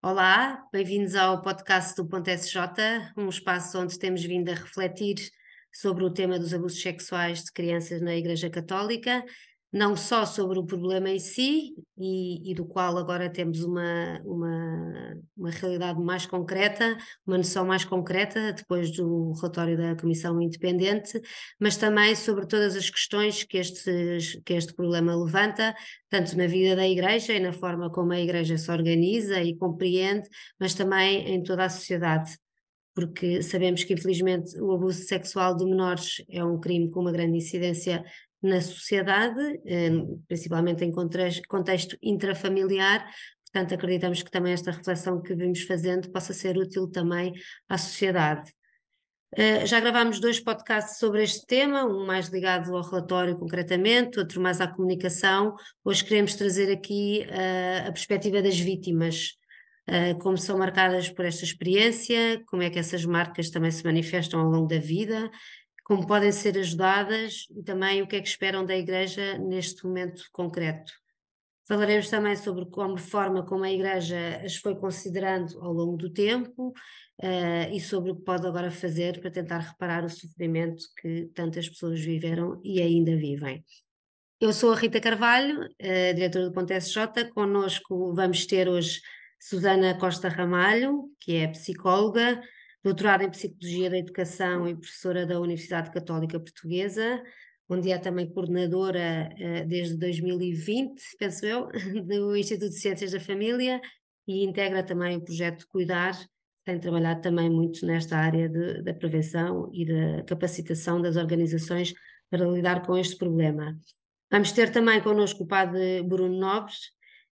Olá, bem-vindos ao podcast do Ponto SJ, um espaço onde temos vindo a refletir sobre o tema dos abusos sexuais de crianças na Igreja Católica não só sobre o problema em si, e, e, do qual agora temos uma, uma, uma realidade mais concreta, uma noção mais concreta, depois do relatório da Comissão Independente, mas também sobre todas as questões que, estes, que este problema levanta, tanto na vida da Igreja e na forma como a Igreja se organiza e compreende, mas também em toda a sociedade. Porque sabemos que infelizmente o abuso sexual de menores é um crime com uma grande incidência na sociedade, eh, principalmente em contexto intrafamiliar, portanto acreditamos que também esta reflexão que vimos fazendo possa ser útil também à sociedade. Uh, já gravámos dois podcasts sobre este tema, um mais ligado ao relatório concretamente, outro mais à comunicação. Hoje queremos trazer aqui uh, a perspectiva das vítimas, uh, como são marcadas por esta experiência, como é que essas marcas também se manifestam ao longo da vida como podem ser ajudadas e também o que é que esperam da Igreja neste momento concreto. Falaremos também sobre como forma como a Igreja as foi considerando ao longo do tempo uh, e sobre o que pode agora fazer para tentar reparar o sofrimento que tantas pessoas viveram e ainda vivem. Eu sou a Rita Carvalho, uh, diretora do Ponte SJ. Connosco vamos ter hoje Susana Costa Ramalho, que é psicóloga, doutorada em Psicologia da Educação e professora da Universidade Católica Portuguesa, onde é também coordenadora uh, desde 2020, penso eu, do Instituto de Ciências da Família e integra também o projeto Cuidar, tem trabalhado também muito nesta área de, da prevenção e da capacitação das organizações para lidar com este problema. Vamos ter também connosco o padre Bruno Nobres,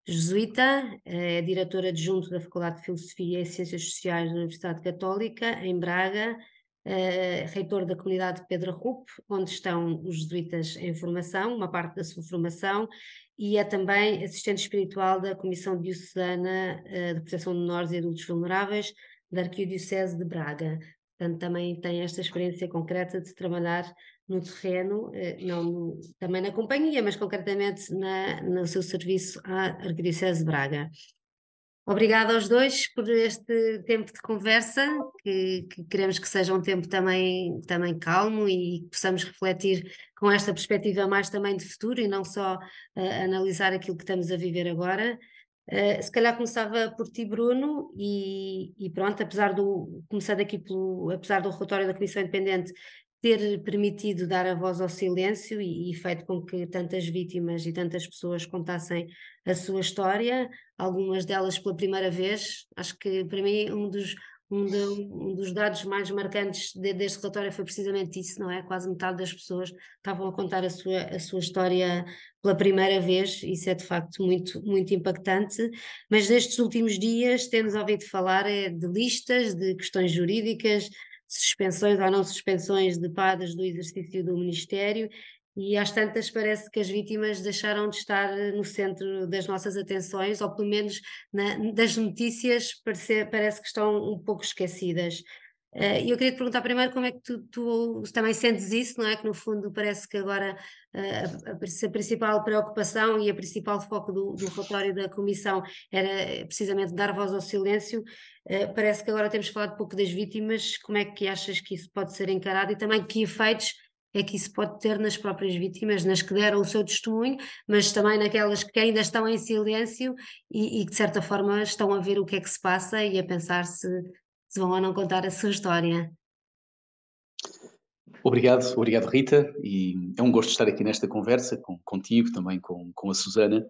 jesuíta, é diretora adjunto da Faculdade de Filosofia e Ciências Sociais da Universidade Católica, em Braga, é, reitor da comunidade Pedro Rup, onde estão os jesuítas em formação, uma parte da sua formação, e é também assistente espiritual da Comissão Diocesana é, de Proteção de Menores e Adultos Vulneráveis da Arquidiocese de Braga. Portanto, também tem esta experiência concreta de trabalhar no terreno, eh, não também na companhia, mas concretamente na, no seu serviço à Arquidiocese de Braga. Obrigada aos dois por este tempo de conversa, que, que, queremos que seja um tempo também, também calmo e que possamos refletir com esta perspectiva mais também de futuro e não só uh, analisar aquilo que estamos a viver agora. Uh, se calhar começava por ti, Bruno, e, e, pronto, apesar do, começando aqui pelo, apesar do relatório da Comissão Independente ter permitido dar a voz ao silêncio e, e, feito com que tantas vítimas e tantas pessoas contassem a sua história, algumas delas pela primeira vez. Acho que para mim um dos, um, de, um dos dados mais marcantes de, deste relatório foi precisamente isso, não é? Quase metade das pessoas estavam a contar a sua, a sua história pela primeira vez, isso é de facto muito, muito impactante, mas nestes últimos dias temos ouvido falar é, de listas, de questões jurídicas, suspensões ou não suspensões de padres do exercício do Ministério, e às tantas parece que as vítimas deixaram de estar no centro das nossas atenções, ou pelo menos na, das notícias parece, parece que estão um pouco esquecidas. Eh, e eu queria te perguntar primeiro como é que tu, tu, também sentes isso, não é? Que no fundo parece que agora uh, a, a, principal preocupação e a principal foco do, do relatório da Comissão era precisamente dar voz ao silêncio. Uh, parece que agora temos falado pouco das vítimas. Como é que achas que isso pode ser encarado e também que efeitos é que isso pode ter nas próprias vítimas, nas que deram o seu testemunho, mas também naquelas que ainda estão em silêncio e, e que de certa forma estão a ver o que é que se passa e a pensar se se vão ou não contar a sua história. Obrigado, obrigado Rita, e é um gosto estar aqui nesta conversa com, contigo, também com, com a Susana.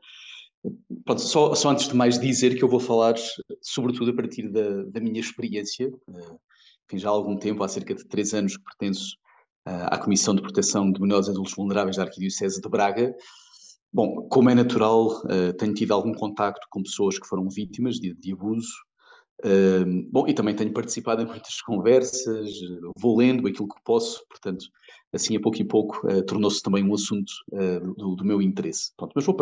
Pronto, só, só, antes de mais dizer que eu vou falar sobretudo a partir da, da minha experiência, enfim, já há algum tempo, há cerca de três anos que pertenço à Comissão de Proteção de Menores e Adultos Vulneráveis da Arquidiocese de Braga. Bom, como é natural, uh, tenho tido algum contacto com pessoas que foram vítimas de, de abuso, Uh, bom, e também tenho participado em muitas conversas, vou lendo aquilo que posso, portanto, assim a pouco e pouco uh, tornou-se também um assunto do, do, meu interesse. Pronto, mas vou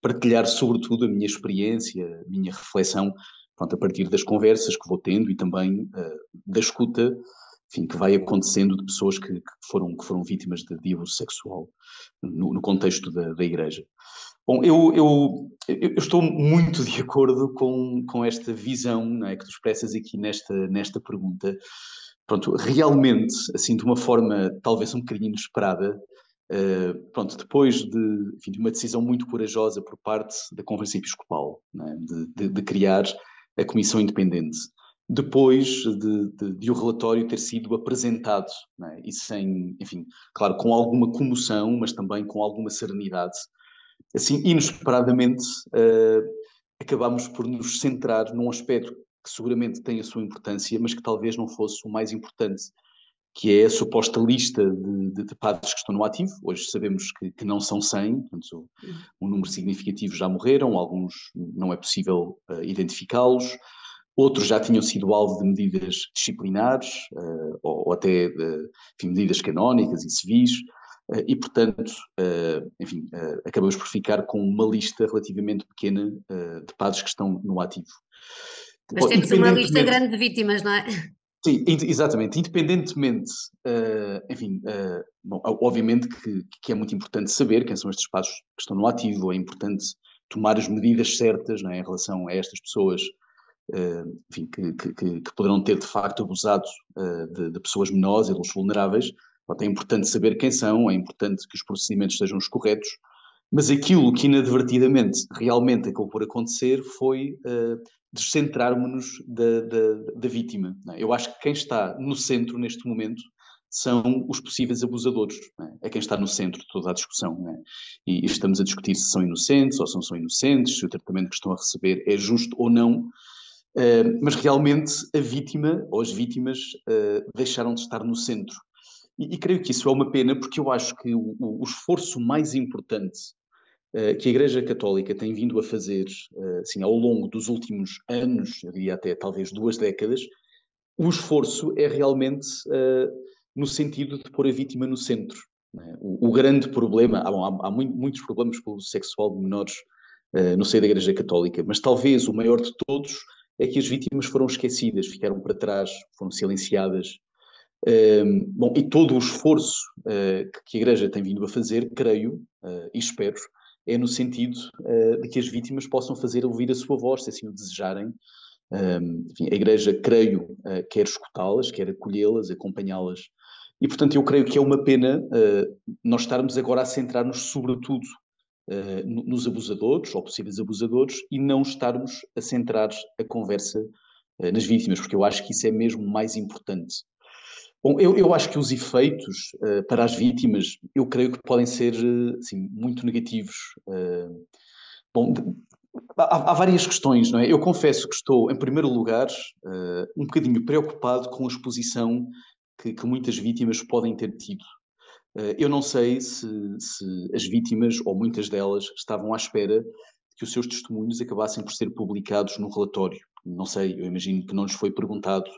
partilhar sobretudo a minha experiência, a minha reflexão, pronto, a partir das conversas que vou tendo e também da escuta enfim, que vai acontecendo de pessoas que, que, foram, que foram vítimas de, de abuso sexual no, no contexto da, da Igreja. Bom, eu, eu, eu, estou muito de acordo com, com esta visão não é, que tu expressas aqui nesta, nesta pergunta. Pronto, realmente, assim, de uma forma talvez um bocadinho inesperada, uh, pronto, depois de, enfim, de, uma decisão muito corajosa por parte da Conferência Episcopal, é, de, de, de, criar a Comissão Independente, depois de, de o relatório ter sido apresentado, é, e sem, enfim, claro, com alguma comoção, mas também com alguma serenidade, assim, inesperadamente, uh, acabamos por nos centrar num aspecto que seguramente tem a sua importância, mas que talvez não fosse o mais importante, que é a suposta lista de, de, de padres que estão no ativo. Hoje sabemos que, que não são 100, portanto, um número significativo já morreram, alguns não é possível uh, identificá-los, outros já tinham sido alvo de medidas disciplinares, uh, ou, ou, até de, enfim, medidas canónicas e civis. Eh, e, portanto, eh, enfim, acabamos por ficar com uma lista relativamente pequena de padres que estão no ativo. Mas temos uma lista grande de vítimas, não é? Sim, exatamente. Independentemente, enfim, bom, obviamente que, que, é muito importante saber quem são estes padres que estão no ativo, é importante tomar as medidas certas é, em relação a estas pessoas enfim, que, que, que, poderão ter de facto abusado de, de pessoas menores e dos vulneráveis, é importante saber quem são, é importante que os procedimentos sejam os corretos, mas aquilo que inadvertidamente realmente acabou por acontecer foi uh, descentrarmos-nos da, da, da, vítima. É? Eu acho que quem está no centro neste momento são os possíveis abusadores, é? é quem está no centro de toda a discussão. É? E, estamos a discutir se são inocentes ou se não são inocentes, se o tratamento que estão a receber é justo ou não, uh, mas realmente a vítima ou as vítimas uh, deixaram de estar no centro. E, e, creio que isso é uma pena, porque eu acho que o, o esforço mais importante uh, que a Igreja Católica tem vindo a fazer assim, ao longo dos últimos anos, eu diria até talvez duas décadas, o esforço é realmente no sentido de pôr a vítima no centro. Né? O, o, grande problema, há, há, há muitos problemas com o sexual de menores no seio da Igreja Católica, mas talvez o maior de todos é que as vítimas foram esquecidas, ficaram para trás, foram silenciadas, bom, e todo o esforço uh, que a Igreja tem vindo a fazer, creio uh, e espero, é no sentido uh, de que as vítimas possam fazer ouvir a sua voz, se assim o desejarem. enfim, a Igreja, creio, quer escutá-las, quer acolhê-las, acompanhá-las. E, portanto, eu creio que é uma pena nós estarmos agora a centrar-nos, sobretudo, nos abusadores, ou possíveis abusadores, e não estarmos a centrar a conversa nas vítimas, porque eu acho que isso é mesmo mais importante. Bom, eu, eu acho que os efeitos uh, para as vítimas, eu creio que podem ser assim, muito negativos. Bom, há, há, várias questões, não é? Eu confesso que estou, em primeiro lugar, um bocadinho preocupado com a exposição que, que muitas vítimas podem ter tido. Eu não sei se, se as vítimas, ou muitas delas, estavam à espera que os seus testemunhos acabassem por ser publicados no relatório. Não sei, eu imagino que não lhes foi perguntado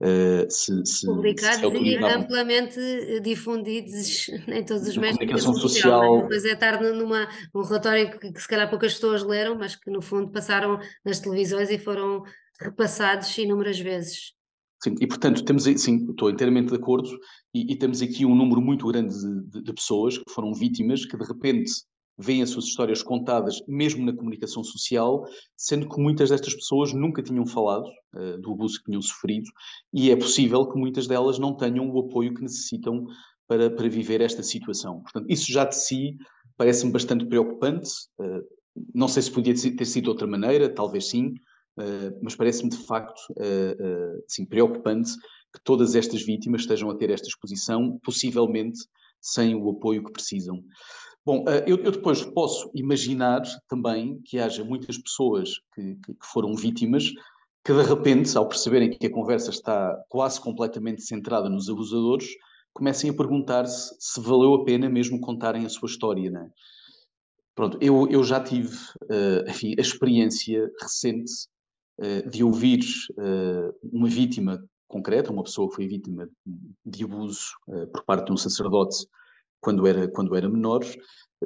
Uh, se, se, publicados se e amplamente difundidos em todos os meios de comunicação social. social. Depois é estar numa, um relatório que, que, se calhar poucas pessoas leram, mas que no fundo passaram nas televisões e foram repassados inúmeras vezes. Sim, e portanto temos, sim, estou inteiramente de acordo, e, e temos aqui um número muito grande de, de, de pessoas que foram vítimas que de repente veem as suas histórias contadas, mesmo na comunicação social, sendo que muitas destas pessoas nunca tinham falado uh, do abuso que tinham sofrido, e é possível que muitas delas não tenham o apoio que necessitam para, para viver esta situação. Portanto, isso já de si parece-me bastante preocupante. Uh, não sei se podia ter sido de outra maneira, talvez sim, mas parece-me de facto sim, preocupante que todas estas vítimas estejam a ter esta exposição, possivelmente sem o apoio que precisam. Bom, eh, eu, eu, depois posso imaginar também que haja muitas pessoas que, que, que, foram vítimas que, de repente, ao perceberem que a conversa está quase completamente centrada nos abusadores, comecem a perguntar-se se valeu a pena mesmo contarem a sua história, né? Pronto, eu, eu já tive uh, enfim, a experiência recente de ouvir uh, uma vítima concreta, uma pessoa que foi vítima de abuso por parte de um sacerdote quando era, quando era menor,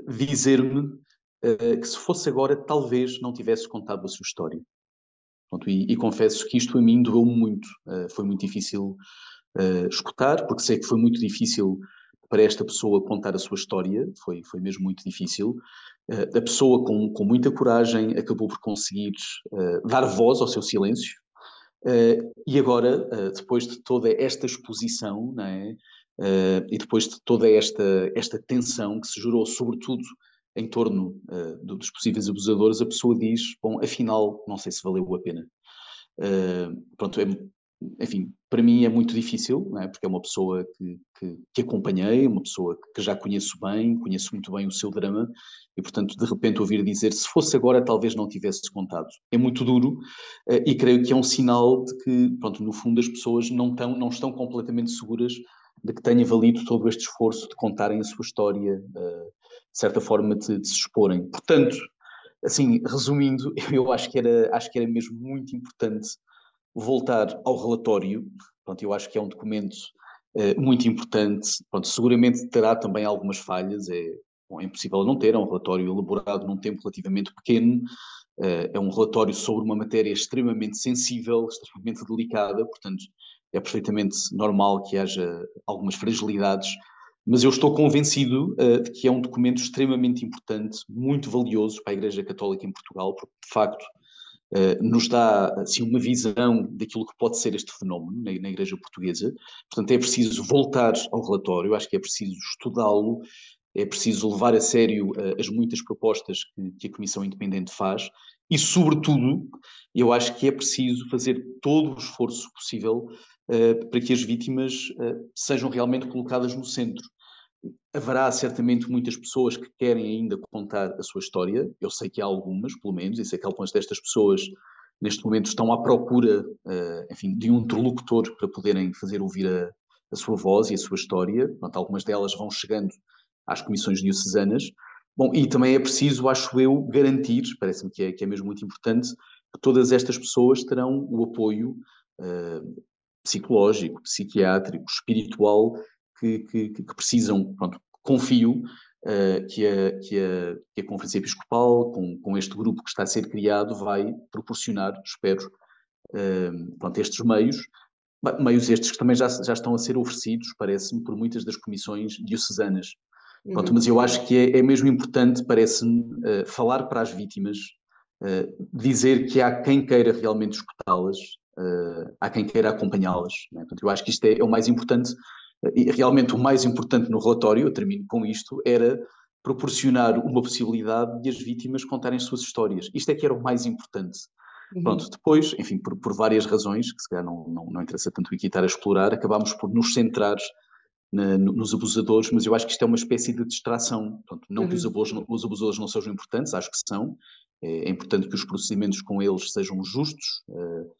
dizer-me que se fosse agora, talvez não tivesse contado a sua história. Pronto, e, e, confesso que isto a mim doeu muito. Foi muito difícil escutar, porque sei que foi muito difícil para esta pessoa contar a sua história, foi, foi mesmo muito difícil. A pessoa com, com muita coragem acabou por conseguir dar voz ao seu silêncio, e agora, depois de toda esta exposição, não é? e depois de toda esta, esta tensão que se gerou, sobretudo em torno uh, dos possíveis abusadores, a pessoa diz: Bom, afinal, não sei se valeu a pena. Uh, pronto, é, enfim, para mim é muito difícil, é? porque é uma pessoa que, que, que, acompanhei, uma pessoa que já conheço bem, conheço muito bem o seu drama, e portanto, de repente, ouvir dizer: se fosse agora, talvez não tivesse contado. É muito duro, uh, e creio que é um sinal de que, pronto, no fundo, as pessoas não, tão, não estão completamente seguras de que tenha valido todo este esforço de contarem a sua história, uh, de certa forma, de, de, se exporem. Portanto, assim, resumindo, eu acho que era, acho que era mesmo muito importante voltar ao relatório. Pronto, eu acho que é um documento uh, muito importante. Pronto, seguramente terá também algumas falhas, é, bom, é impossível não ter, é um relatório elaborado num tempo relativamente pequeno, uh, é um relatório sobre uma matéria extremamente sensível, extremamente delicada, portanto, é perfeitamente normal que haja algumas fragilidades, mas eu estou convencido uh, de que é um documento extremamente importante, muito valioso para a Igreja Católica em Portugal, porque de facto nos dá assim, uma visão daquilo que pode ser este fenómeno na, na Igreja Portuguesa. Portanto, é preciso voltar ao relatório, acho que é preciso estudá-lo, é preciso levar a sério uh, as muitas propostas que, que a Comissão Independente faz e, sobretudo, eu acho que é preciso fazer todo o esforço possível uh, para que as vítimas uh, sejam realmente colocadas no centro. Haverá certamente muitas pessoas que querem ainda contar a sua história, eu sei que há algumas, pelo menos, e sei que algumas destas pessoas neste momento estão à procura, uh, enfim, de um interlocutor para poderem fazer ouvir a, a sua voz e a sua história. Portanto, algumas delas vão chegando às comissões diocesanas, Bom, e também é preciso, acho eu, garantir, parece-me que é, que é mesmo muito importante, que todas estas pessoas terão o apoio uh, psicológico, psiquiátrico, espiritual que, que, que precisam. Pronto, confio uh, que, a, que, a, que a Conferência Episcopal, com, com este grupo que está a ser criado, vai proporcionar, espero, uh, pronto, estes meios, meios estes que também já, já estão a ser oferecidos, parece-me, por muitas das comissões diocesanas. Pronto, uhum. mas eu acho que é, é mesmo importante, parece-me, uh, falar para as vítimas, uh, dizer que há quem queira realmente escutá-las, uh, há quem queira acompanhá-las. Né? Portanto, eu acho que isto é, é o mais importante, e realmente o mais importante no relatório, eu termino com isto, era proporcionar uma possibilidade de as vítimas contarem as suas histórias. Isto é que era o mais importante. Uhum. Pronto, depois, enfim, por, por, várias razões, que se calhar não, não, não interessa tanto aqui estar a explorar, acabámos por nos centrar na, nos abusadores, mas eu acho que isto é uma espécie de distração. Portanto, não uhum. que os uhum. abusadores, os abusadores não sejam importantes, acho que são. É, é importante que os procedimentos com eles sejam justos, uh,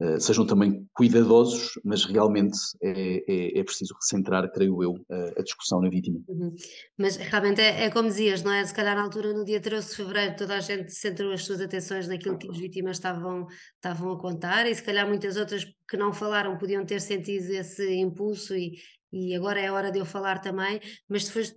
uh, sejam também cuidadosos, mas realmente é, é, é preciso recentrar, creio eu, a, a discussão na vítima. Uhum. Mas realmente é, é, como dizias, não é? Se calhar na altura, no dia 13 de fevereiro, toda a gente centrou as suas atenções naquilo que as vítimas estavam, estavam a contar e se calhar muitas outras que não falaram podiam ter sentido esse impulso e, e agora é a hora de eu falar também, mas depois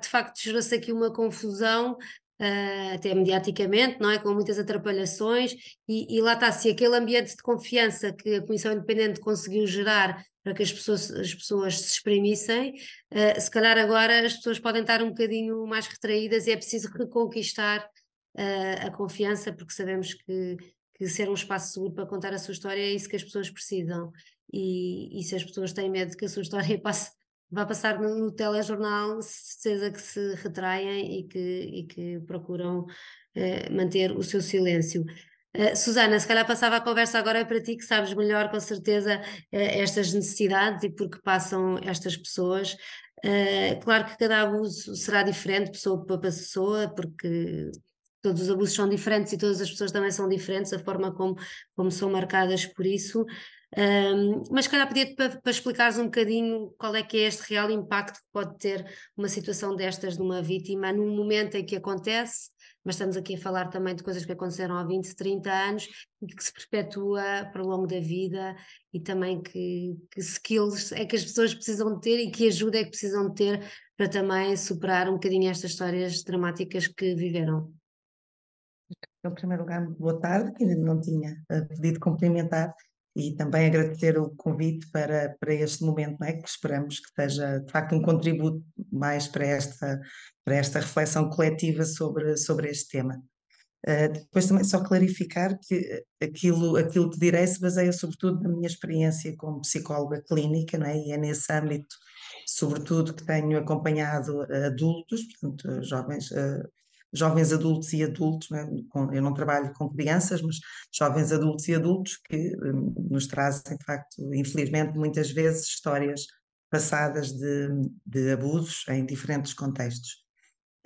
de facto gerou-se aqui uma confusão Uh, até mediaticamente, não é? Com muitas atrapalhações, e, e, lá está, se aquele ambiente de confiança que a Comissão Independente conseguiu gerar para que as pessoas, as pessoas se exprimissem, uh, se calhar agora as pessoas podem estar um bocadinho mais retraídas e é preciso reconquistar uh, a confiança, porque sabemos que, que ser um espaço seguro para contar a sua história é isso que as pessoas precisam e, e se as pessoas têm medo que a sua história passe, vá passar no, telejornal, certeza que se retraem e que, e que procuram eh, manter o seu silêncio. Uh, Susana, se calhar passava a conversa agora para ti, que sabes melhor, com certeza, uh, estas necessidades e por que passam estas pessoas. Claro que cada abuso será diferente, pessoa para pessoa, porque todos os abusos são diferentes e todas as pessoas também são diferentes, a forma como, como são marcadas por isso. Um, mas calhar pedia-te para, para explicares um bocadinho qual é que é este real impacto que pode ter uma situação destas de uma vítima no momento em que acontece, mas estamos aqui a falar também de coisas que aconteceram há 20, 30 anos e que se perpetua para o longo da vida e também que, que skills é que as pessoas precisam ter e que ajuda é que precisam ter para também superar um bocadinho estas histórias dramáticas que viveram. Em primeiro lugar, boa tarde, que ainda não tinha pedido cumprimentar e também agradecer o convite para, para este momento, é? que esperamos que seja de facto um contributo mais para esta, para esta reflexão coletiva sobre, sobre este tema. Uh, depois também só clarificar que aquilo, aquilo que direi se baseia sobretudo na minha experiência como psicóloga clínica, é? e é nesse âmbito, sobretudo, que tenho acompanhado adultos, portanto, jovens, uh, jovens adultos e adultos, né? eu não trabalho com crianças, mas jovens adultos e adultos que um, nos trazem, de facto, infelizmente, muitas vezes histórias passadas de, de abusos em diferentes contextos.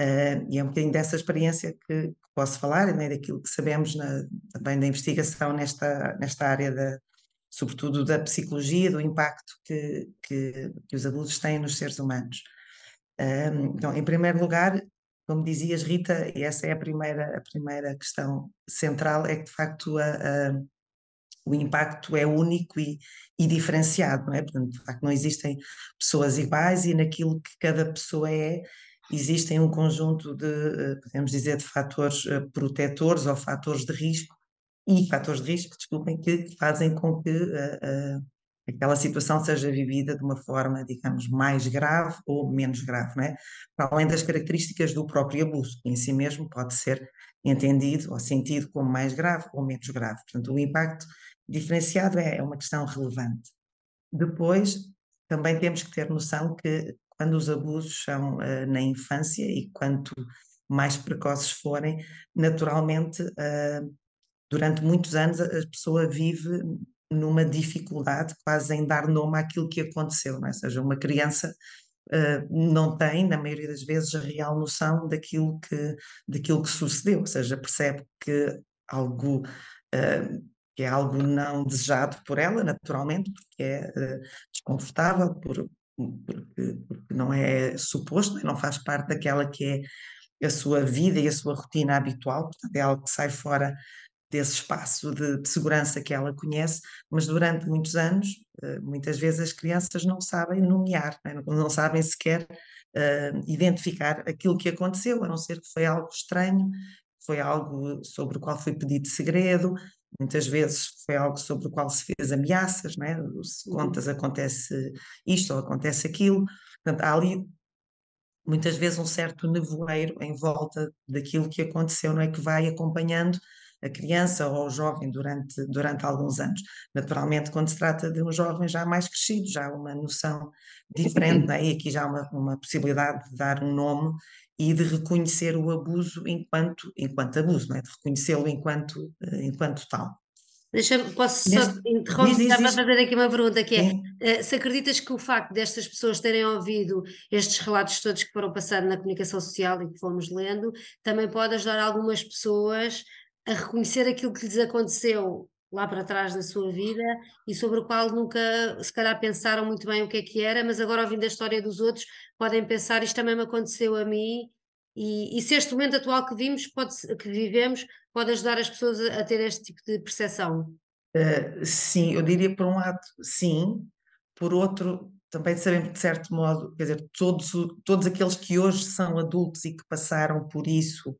Uh, e é um bocadinho dessa experiência que, que posso falar, né? daquilo que sabemos na, também da investigação nesta, nesta área, da, sobretudo da psicologia, do impacto que, que, que os abusos têm nos seres humanos. Uh, então, em primeiro lugar, como dizias, Rita, e essa é a primeira, a primeira questão central, é que de facto a, a, o impacto é único e, e, diferenciado, não é? Portanto, de facto não existem pessoas iguais e naquilo que cada pessoa é, existem um conjunto de, eh, podemos dizer, de fatores eh, protetores ou fatores de risco e fatores de risco, desculpem, que fazem com que uh, aquela situação seja vivida de uma forma, digamos, mais grave ou menos grave, não é? Para além das características do próprio abuso, que em si mesmo pode ser entendido ou sentido como mais grave ou menos grave. Portanto, o impacto diferenciado é, é uma questão relevante. Depois, também temos que ter noção que quando os abusos são uh, na infância e quanto mais precoces forem, naturalmente, uh, durante muitos anos a pessoa vive numa dificuldade quase em dar nome àquilo que aconteceu, é? Ou seja, uma criança uh, não tem, na maioria das vezes, a real noção daquilo que, daquilo que sucedeu, ou seja, percebe que algo uh, que é algo não desejado por ela, naturalmente, porque é uh, desconfortável, por, porque, porque, não é suposto, não faz parte daquela que é a sua vida e a sua rotina habitual, portanto é algo que sai fora desse espaço de, de, segurança que ela conhece, mas durante muitos anos, uh, muitas vezes as crianças não sabem nomear, não, é? sabem sequer uh, identificar aquilo que aconteceu, a não ser que foi algo estranho, foi algo sobre o qual foi pedido segredo, muitas vezes foi algo sobre o qual se fez ameaças, não é? se uhum. contas acontece isto ou acontece aquilo, portanto há ali muitas vezes um certo nevoeiro em volta daquilo que aconteceu, não é? Que vai acompanhando a criança ou o jovem durante, durante alguns anos. Naturalmente, quando se trata de um jovem já mais crescido, já há uma noção diferente, né? e aqui já há uma, uma possibilidade de dar um nome e de reconhecer o abuso enquanto, enquanto abuso, não é? de reconhecê-lo enquanto, eh, enquanto tal. Deixa, posso só interromper para fazer aqui uma pergunta que é, eh, se acreditas que o facto destas pessoas terem ouvido estes relatos todos que foram passados na comunicação social e que fomos lendo, também pode ajudar algumas pessoas a reconhecer aquilo que lhes aconteceu lá para trás da sua vida e sobre o qual nunca, se calhar, pensaram muito bem o que é que era, mas agora, ouvindo a história dos outros, podem pensar: isto também me aconteceu a mim. E, e se este momento atual que vimos, pode, que vivemos, pode ajudar as pessoas a, a ter este tipo de percepção? Uh, sim, eu diria por um lado, sim, por outro, também sabemos de certo modo, quer dizer, todos, todos aqueles que hoje são adultos e que passaram por isso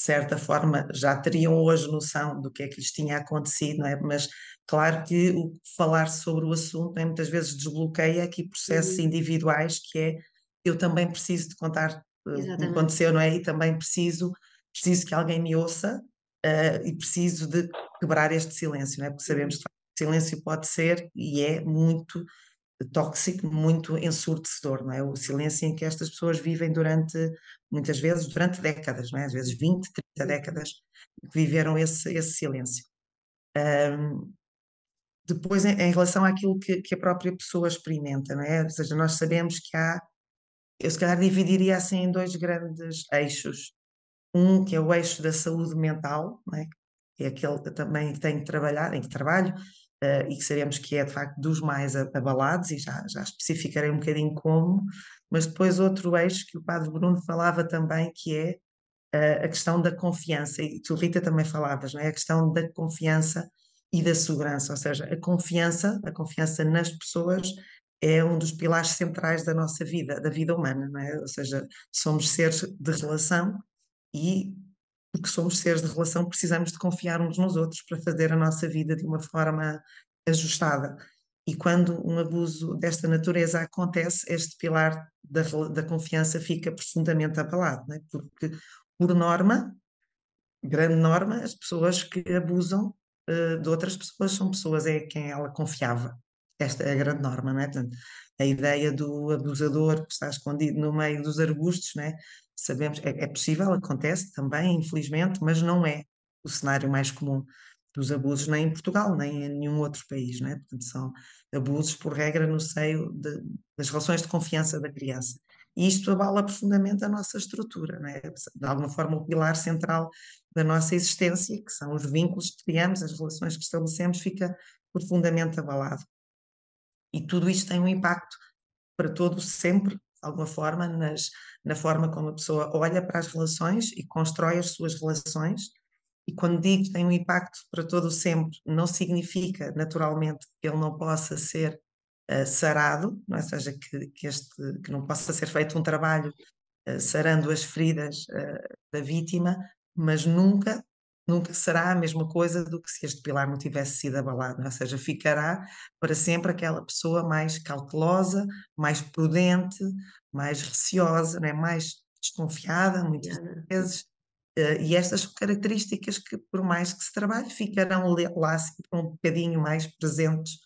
de certa forma já teriam hoje noção do que é que lhes tinha acontecido, não é? Mas claro que o falar sobre o assunto é, muitas vezes desbloqueia aqui processos uhum. individuais que é eu também preciso de contar uh, o que aconteceu, não é? E também preciso, preciso que alguém me ouça uh, e preciso de quebrar este silêncio, não é? Porque sabemos uhum. que o silêncio pode ser e é muito tóxico, muito ensurdecedor, não é? O silêncio em que estas pessoas vivem durante, muitas vezes, durante décadas, não é? Às vezes 20, 30 décadas, que viveram esse, esse silêncio. Um, depois, em, em, relação àquilo que, que, a própria pessoa experimenta, não é? Ou seja, nós sabemos que há, eu se calhar dividiria assim em dois grandes eixos. Um que é o eixo da saúde mental, não é? que é aquele também que tenho que trabalhar, em que trabalho, uh, e que sabemos que é de facto dos mais abalados, e já, já especificarei um bocadinho como, mas depois outro eixo que o Padre Bruno falava também, que é uh, a questão da confiança, e tu, Rita, também falavas, não é? A questão da confiança e da segurança, ou seja, a confiança, a confiança nas pessoas é um dos pilares centrais da nossa vida, da vida humana, não é? Ou seja, somos seres de relação e porque somos seres de relação, precisamos de confiar uns nos outros para fazer a nossa vida de uma forma ajustada. E quando um abuso desta natureza acontece, este pilar da, da confiança fica profundamente abalado, é? porque, por norma, grande norma, as pessoas que abusam uh, de outras pessoas são pessoas é quem ela confiava. Esta é a grande norma, não é? Portanto, a ideia do abusador que está escondido no meio dos arbustos, não é? Sabemos, é, é possível, acontece também, infelizmente, mas não é o cenário mais comum dos abusos nem em Portugal, nem em nenhum outro país, não é? Portanto, são abusos, por regra, no seio de, das relações de confiança da criança. E isto abala profundamente a nossa estrutura, não é? De alguma forma, o pilar central da nossa existência, que são os vínculos que criamos, as relações que estabelecemos, fica profundamente abalado. E tudo isto tem um impacto para todos sempre, de alguma forma, nas, na forma como a pessoa olha para as relações e constrói as suas relações. E quando digo tem um impacto para todo sempre, não significa naturalmente que ele não possa ser uh, sarado, não é? seja, que, que, este, que não possa ser feito um trabalho uh, sarando as feridas uh, da vítima, mas nunca, nunca será a mesma coisa do que se este pilar não tivesse sido abalado, ou seja, ficará para sempre aquela pessoa mais cautelosa, mais prudente, mais receosa, né? mais desconfiada, muitas vezes, uh, e estas características que, por mais que se trabalhe, ficarão lá sempre um bocadinho mais presentes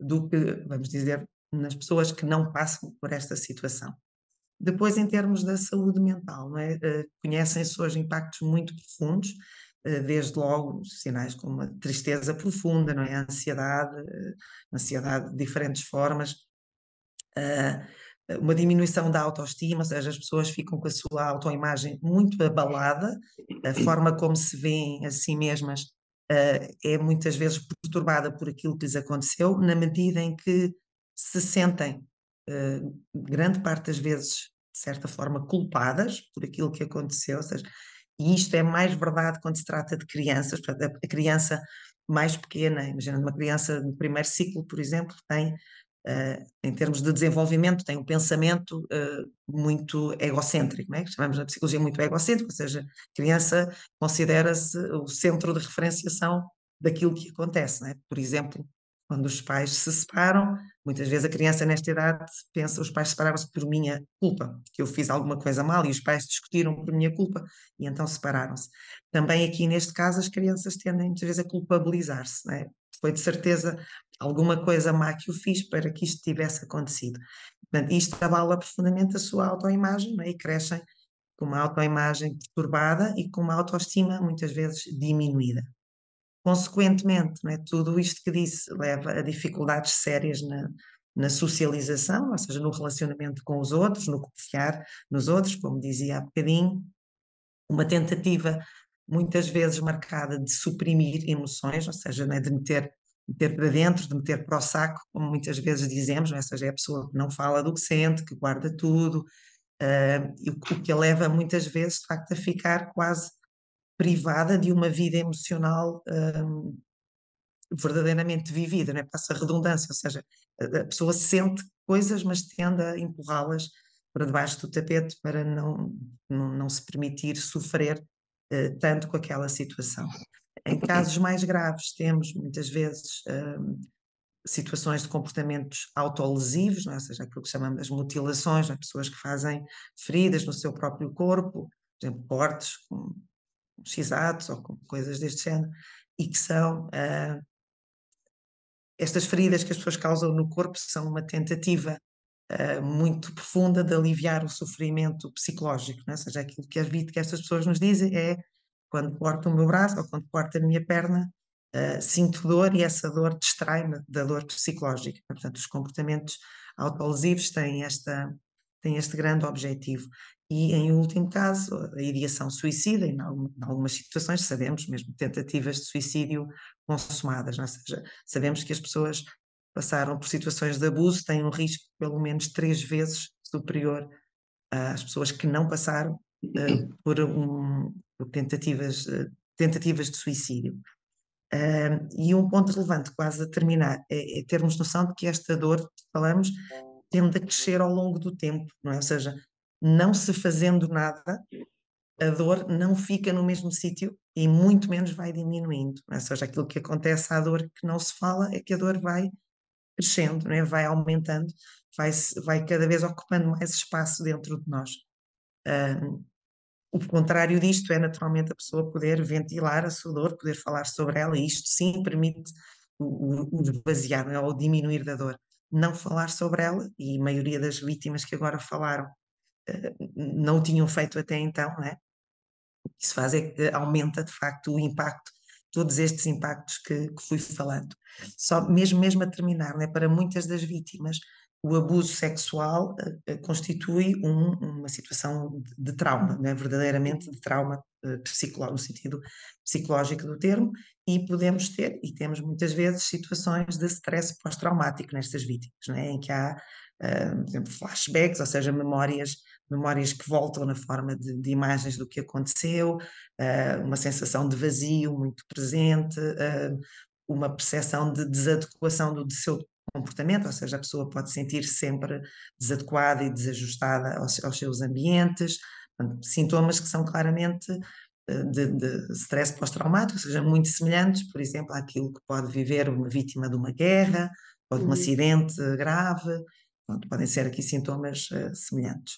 do que, vamos dizer, nas pessoas que não passam por esta situação. Depois, em termos da saúde mental, é? uh, conhecem-se hoje impactos muito profundos, desde logo sinais como a tristeza profunda, não é? a ansiedade, uh, ansiedade de diferentes formas, uma diminuição da autoestima, ou seja, as pessoas ficam com a sua autoimagem muito abalada, a forma como se veem a si mesmas é muitas vezes perturbada por aquilo que lhes aconteceu, na medida em que se sentem grande parte das vezes, de certa forma, culpadas por aquilo que aconteceu, seja, e isto é mais verdade quando se trata de crianças, a criança mais pequena, imagina uma criança no primeiro ciclo, por exemplo, tem Uh, em termos de desenvolvimento, tem um pensamento uh, muito egocêntrico, não é? chamamos na psicologia muito egocêntrico, ou seja, a criança considera-se o centro de referenciação daquilo que acontece. É? Por exemplo, quando os pais se separam, muitas vezes a criança nesta idade pensa os pais separaram-se por minha culpa, que eu fiz alguma coisa mal e os pais discutiram por minha culpa e então separaram-se. Também aqui neste caso as crianças tendem muitas vezes a culpabilizar-se, é? foi de certeza alguma coisa má que eu fiz para que isto tivesse acontecido. Portanto, isto abala profundamente a sua autoimagem é? e crescem com uma autoimagem perturbada e com uma autoestima muitas vezes diminuída. Consequentemente, é? tudo isto que disse leva a dificuldades sérias na, na socialização, ou seja, no relacionamento com os outros, no confiar nos outros, como dizia há bocadinho, uma tentativa muitas vezes marcada de suprimir emoções, ou seja, é? de meter, meter para dentro, de meter para o saco, como muitas vezes dizemos, ou seja, é a pessoa que não fala do que sente, que guarda tudo, uh, e o que a leva muitas vezes, de facto, a ficar quase privada de uma vida emocional um, verdadeiramente vivida, né? passa a redundância, ou seja, a, pessoa sente coisas, mas tende a empurrá-las para debaixo do tapete para não, não, não se permitir sofrer uh, tanto com aquela situação. Em casos mais graves, temos muitas vezes um, situações de comportamentos autolesivos, é? ou seja, aquilo que chamamos as mutilações, é? pessoas que fazem feridas no seu próprio corpo, por exemplo, cortes com x-atos ou com coisas deste género, e que são uh, estas feridas que as pessoas causam no corpo são uma tentativa uh, muito profunda de aliviar o sofrimento psicológico, não é? ou seja, aquilo que, as, que estas pessoas nos dizem é quando corto o meu braço ou quando corto a minha perna, uh, sinto dor e essa dor distrai-me da dor psicológica. Portanto, os comportamentos autolesivos têm, esta, têm este grande objetivo. E, em último caso, a ideação suicida, em algumas situações sabemos mesmo tentativas de suicídio consumadas, ou seja, sabemos que as pessoas passaram por situações de abuso têm um risco pelo menos três vezes superior às pessoas que não passaram uh, por, um, por, tentativas, uh, tentativas de suicídio. Uh, e um ponto relevante, quase a terminar, é, é termos noção de que esta dor, que falamos, tende a crescer ao longo do tempo, não é? Ou seja, não se fazendo nada, a dor não fica no mesmo sítio e muito menos vai diminuindo. Ou seja, aquilo que acontece à dor que não se fala é que a dor vai crescendo, né? vai aumentando, vai, vai cada vez ocupando mais espaço dentro de nós. Um, o contrário disto é naturalmente a pessoa poder ventilar a sua dor, poder falar sobre ela, e isto sim permite o, o esvaziar né? ou diminuir da dor. Não falar sobre ela, e a maioria das vítimas que agora falaram não o tinham feito até então, né? o que se faz é que aumenta de facto o impacto todos estes impactos que, que fui falando. Só mesmo, mesmo a terminar, né, para muitas das vítimas, o abuso sexual uh, constitui um, uma situação de, de trauma, né, verdadeiramente de trauma uh, psicológico, no sentido psicológico do termo, e podemos ter, e temos muitas vezes, situações de stress pós-traumático nestas vítimas, né, em que há, uh, por exemplo, flashbacks, ou seja, memórias memórias que voltam na forma de, de imagens do que aconteceu, uh, uma sensação de vazio muito presente, uh, uma percepção de desadequação do seu comportamento, ou seja, a pessoa pode sentir sempre desadequada e desajustada aos, aos seus ambientes, sintomas que são claramente eh, de, de stress pós-traumático, ou seja, muito semelhantes, por exemplo, àquilo que pode viver uma vítima de uma guerra ou de um uhum. acidente grave, Pronto, podem ser aqui sintomas uh, semelhantes.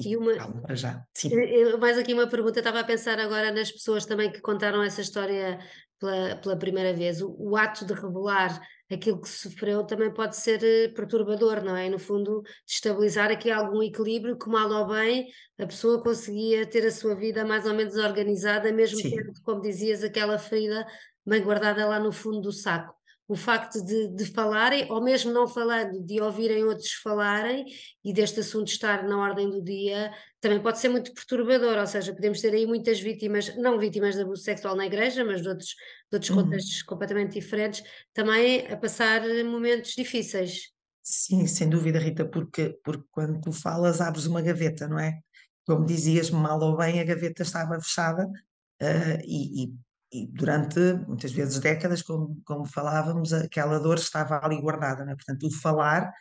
E uma, para já. Sim. mais aqui uma pergunta, estava a pensar agora nas pessoas também que contaram essa história pela, pela primeira vez. O, o, ato de revelar aquilo que sofreu também pode ser eh, perturbador, não é? E no fundo, destabilizar aqui algum equilíbrio que, mal ou bem, a pessoa conseguia ter a sua vida mais ou menos organizada, mesmo Sim. tendo, como dizias, aquela ferida bem guardada lá no fundo do saco o facto de, de, falarem, ou mesmo não falando, de ouvirem outros falarem e deste assunto estar na ordem do dia, também pode ser muito perturbador, ou seja, podemos ter aí muitas vítimas, não vítimas de abuso sexual na igreja, mas de outros, de outros uhum. contextos completamente diferentes, também a passar momentos difíceis. Sim, sem dúvida, Rita, porque, porque quando tu falas abres uma gaveta, não é? Como dizias, mal ou bem, a gaveta estava fechada uh, e, e e durante muitas vezes décadas, como, como falávamos, aquela dor estava ali guardada, né? portanto, o falar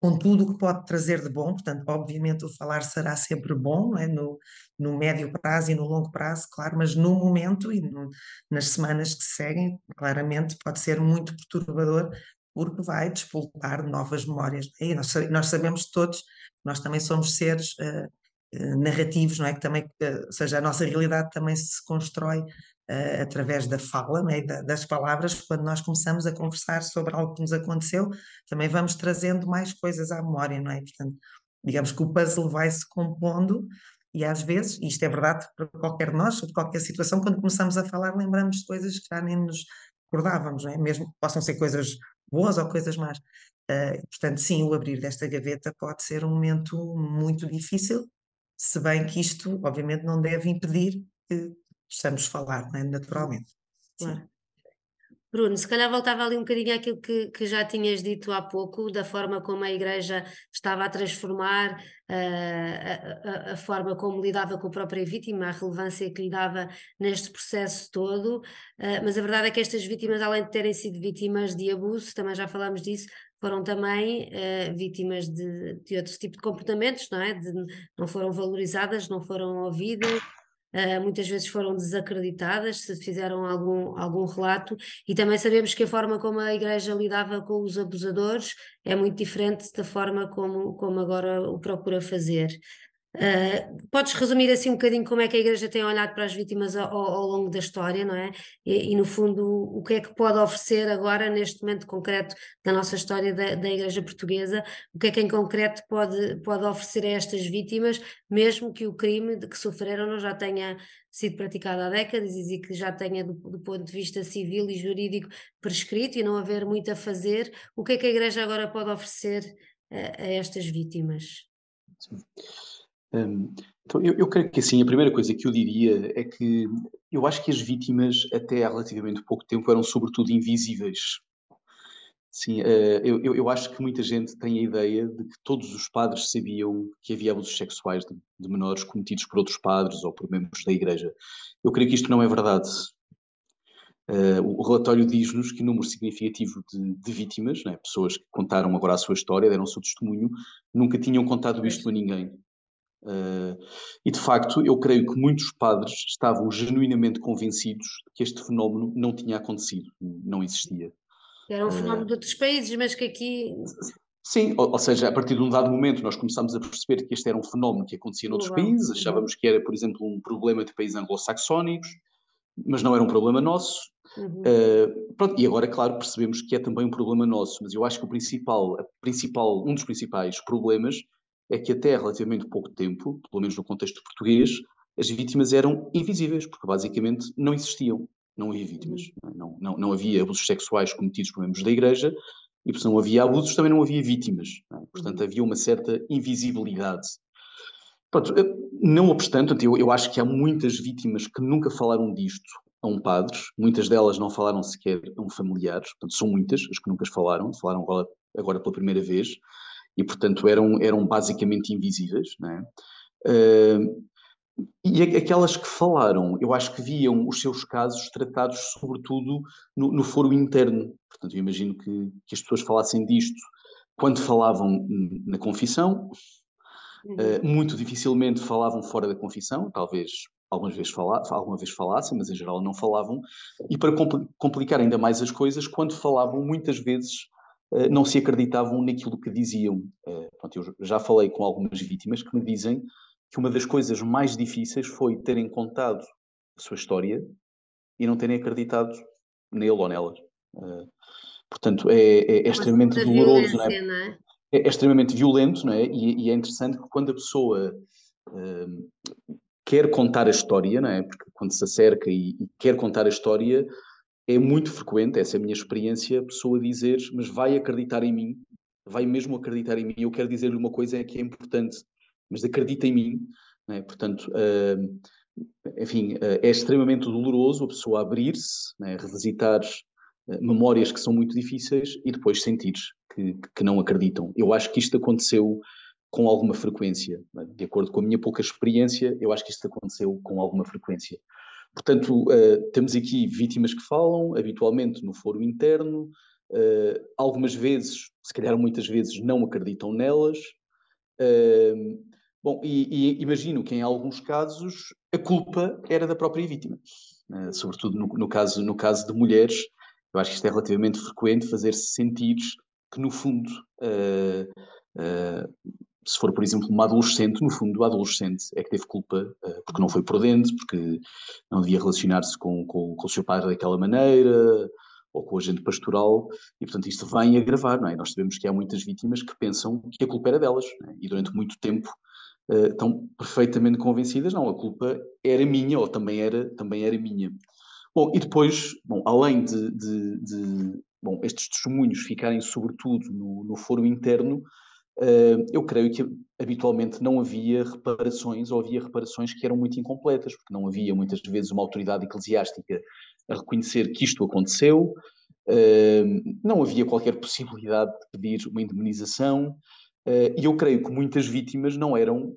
com tudo o que pode trazer de bom, portanto, obviamente o falar será sempre bom, é? no, no médio prazo e no longo prazo, claro, mas no momento e no, nas semanas que seguem, claramente pode ser muito perturbador, porque vai despoltar novas memórias. E nós, nós sabemos todos, nós também somos seres uh, narrativos, não é? Que também, uh, ou seja, a nossa realidade também se constrói uh, através da fala, né, das palavras, quando nós começamos a conversar sobre algo que nos aconteceu, também vamos trazendo mais coisas à memória, não é? Portanto, digamos que o puzzle vai-se compondo e às vezes, e isto é verdade para qualquer de nós, sobre qualquer situação, quando começamos a falar lembramos de coisas que já nem nos recordávamos, não é? Mesmo que possam ser coisas boas ou coisas más. Uh, portanto, sim, o abrir desta gaveta pode ser um momento muito difícil, se bem que isto, obviamente, não deve impedir que estamos a falar, é? naturalmente. Claro. Bruno, se calhar voltava ali um bocadinho àquilo que, que já tinhas dito há pouco, da forma como a Igreja estava a transformar uh, a, a, a, forma como lidava com a própria vítima, a relevância que lhe dava neste processo todo, uh, mas a verdade é que estas vítimas, além de terem sido vítimas de abuso, também já falámos disso, foram também uh, vítimas de, de outro tipo de comportamentos, não é? De, não foram valorizadas, não foram ouvidas, Uh, muitas vezes foram desacreditadas se fizeram algum, algum relato, e também sabemos que a forma como a Igreja lidava com os abusadores é muito diferente da forma como, como agora o procura fazer. Uh, podes resumir assim um bocadinho como é que a Igreja tem olhado para as vítimas ao, ao longo da história, não é? E, e, no fundo, o que é que pode oferecer agora, neste momento concreto da nossa história da, da Igreja Portuguesa, o que é que em concreto pode, pode oferecer a estas vítimas, mesmo que o crime de que sofreram não já tenha sido praticado há décadas e que já tenha, do, do ponto de vista civil e jurídico, prescrito e não haver muito a fazer, o que é que a Igreja agora pode oferecer a, a estas vítimas? Sim. Um, então, eu, eu, creio que assim, a primeira coisa que eu diria é que eu acho que as vítimas, até há relativamente pouco tempo, eram sobretudo invisíveis. Sim, uh, eu, eu, acho que muita gente tem a ideia de que todos os padres sabiam que havia abusos sexuais de, de menores cometidos por outros padres ou por membros da igreja. Eu creio que isto não é verdade. Uh, o relatório diz-nos que o número significativo de, de vítimas, né, pessoas que contaram agora a sua história, deram o seu testemunho, nunca tinham contado isto a ninguém. Uh, e de facto, eu creio que muitos padres estavam genuinamente convencidos que este fenómeno não tinha acontecido, não existia. Era um fenómeno uh, de outros países, mas que aqui. Sim, ou, ou, seja, a partir de um dado momento nós começámos a perceber que este era um fenómeno que acontecia noutros países, achávamos que era, por exemplo, um problema de países anglo-saxónicos, mas não era um problema nosso. Uhum. Uh, pronto, e agora, claro, percebemos que é também um problema nosso, mas eu acho que o principal, principal, um dos principais problemas é que até relativamente pouco tempo, pelo menos no contexto português, as vítimas eram invisíveis, porque basicamente não existiam, não havia vítimas. Não, não, não havia abusos sexuais cometidos por membros da Igreja, e porque não havia abusos, também não havia vítimas. Não é? Portanto, uhum. havia uma certa invisibilidade. Pronto, não obstante, eu, eu acho que há muitas vítimas que nunca falaram disto a um padre, muitas delas não falaram sequer a um familiar, portanto, são muitas as que nunca falaram, falaram agora, agora pela primeira vez, e portanto eram, eram basicamente invisíveis, né? Uh, e aquelas que falaram, eu acho que viam os seus casos tratados sobretudo no, no foro interno. Portanto, eu imagino que, que, as pessoas falassem disto quando falavam na confissão, uh, muito dificilmente falavam fora da confissão, talvez algumas vezes fala, alguma vez falassem, mas em geral não falavam, e para complicar ainda mais as coisas, quando falavam, muitas vezes não se acreditavam naquilo que diziam. Pronto, eu já falei com algumas vítimas que me dizem que uma das coisas mais difíceis foi terem contado a sua história e não terem acreditado nele ou nelas. Uh, portanto, é, é, é, é extremamente doloroso, não é? não é? é? é? extremamente violento, não é? E, e, é interessante que quando a pessoa uh, quer contar a história, não é? Porque quando se acerca e, e, quer contar a história, é muito frequente, essa é a minha experiência, a pessoa dizer, mas vai acreditar em mim, vai mesmo acreditar em mim. Eu quero dizer-lhe uma coisa é que é importante mas acredita em mim, é? portanto, uh, enfim, uh, é extremamente doloroso a pessoa abrir-se, é? revisitar uh, memórias que são muito difíceis e depois sentir que, que não acreditam. Eu acho que isto aconteceu com alguma frequência, é? de acordo com a minha pouca experiência, eu acho que isto aconteceu com alguma frequência. Portanto, temos aqui vítimas que falam, habitualmente no foro interno, algumas vezes, se calhar muitas vezes, não acreditam nelas, Uh, Bom, e, e, imagino que em alguns casos a culpa era da própria vítima, uh, sobretudo no, no, caso, no caso de mulheres. Eu acho que isto é relativamente frequente fazer-se sentir que, no fundo, uh, uh, se for, por exemplo, uma adolescente, no fundo, a adolescente é que teve culpa porque não foi prudente, porque não devia relacionar-se com, com, com o seu pai daquela maneira, ou com o agente pastoral, e portanto isto vem agravar, não é? Nós sabemos que há muitas vítimas que pensam que a culpa era delas, é? e durante muito tempo uh, estão perfeitamente convencidas, não, a culpa era minha, ou também era, também era minha. Bom, e depois, bom, além de, de, de bom, estes testemunhos ficarem sobretudo no, no foro interno, eu creio que habitualmente não havia reparações, ou havia reparações que eram muito incompletas, porque não havia muitas vezes uma autoridade eclesiástica a reconhecer que isto aconteceu, não havia qualquer possibilidade de pedir uma indemnização, Uh, e eu creio que muitas vítimas não eram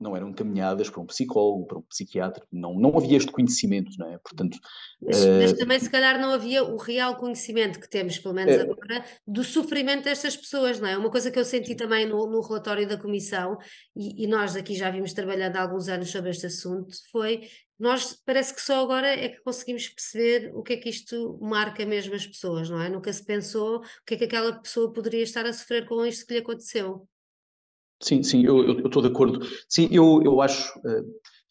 não eram encaminhadas para um psicólogo, para um psiquiatra, não, não havia este conhecimento, não é? Portanto, mas, uh... mas, também se calhar não havia o real conhecimento que temos, pelo menos é... agora, do sofrimento destas pessoas, não é? Uma coisa que eu senti também no, no relatório da Comissão, e, e, nós aqui já vimos trabalhando há alguns anos sobre este assunto, foi nós parece que só agora é que conseguimos perceber o que é que isto marca mesmo as pessoas, não é? Nunca se pensou o que é que aquela pessoa poderia estar a sofrer com isto que lhe aconteceu. Sim, sim, eu estou de acordo. Sim, eu, eu, acho, eh,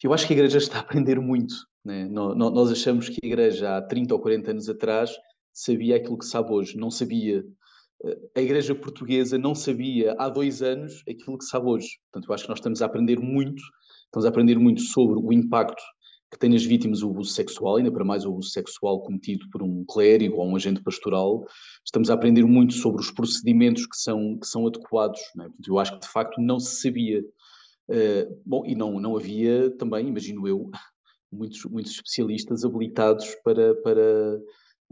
eu acho que a Igreja está a aprender muito. Né? Nós achamos que a Igreja há 30 ou 40 anos atrás sabia aquilo que sabe hoje, não sabia. Eh, a Igreja Portuguesa não sabia há dois anos aquilo que sabe hoje. Portanto, eu acho que nós estamos a aprender muito, estamos a aprender muito sobre o impacto que tem nas vítimas o abuso sexual, ainda para mais o abuso sexual cometido por um clérigo ou um agente pastoral, estamos a aprender muito sobre os procedimentos que são, que são adequados. É? Eu acho que de facto não se sabia. Uh, bom, e não, não havia também, imagino eu, muitos, muitos especialistas habilitados para, para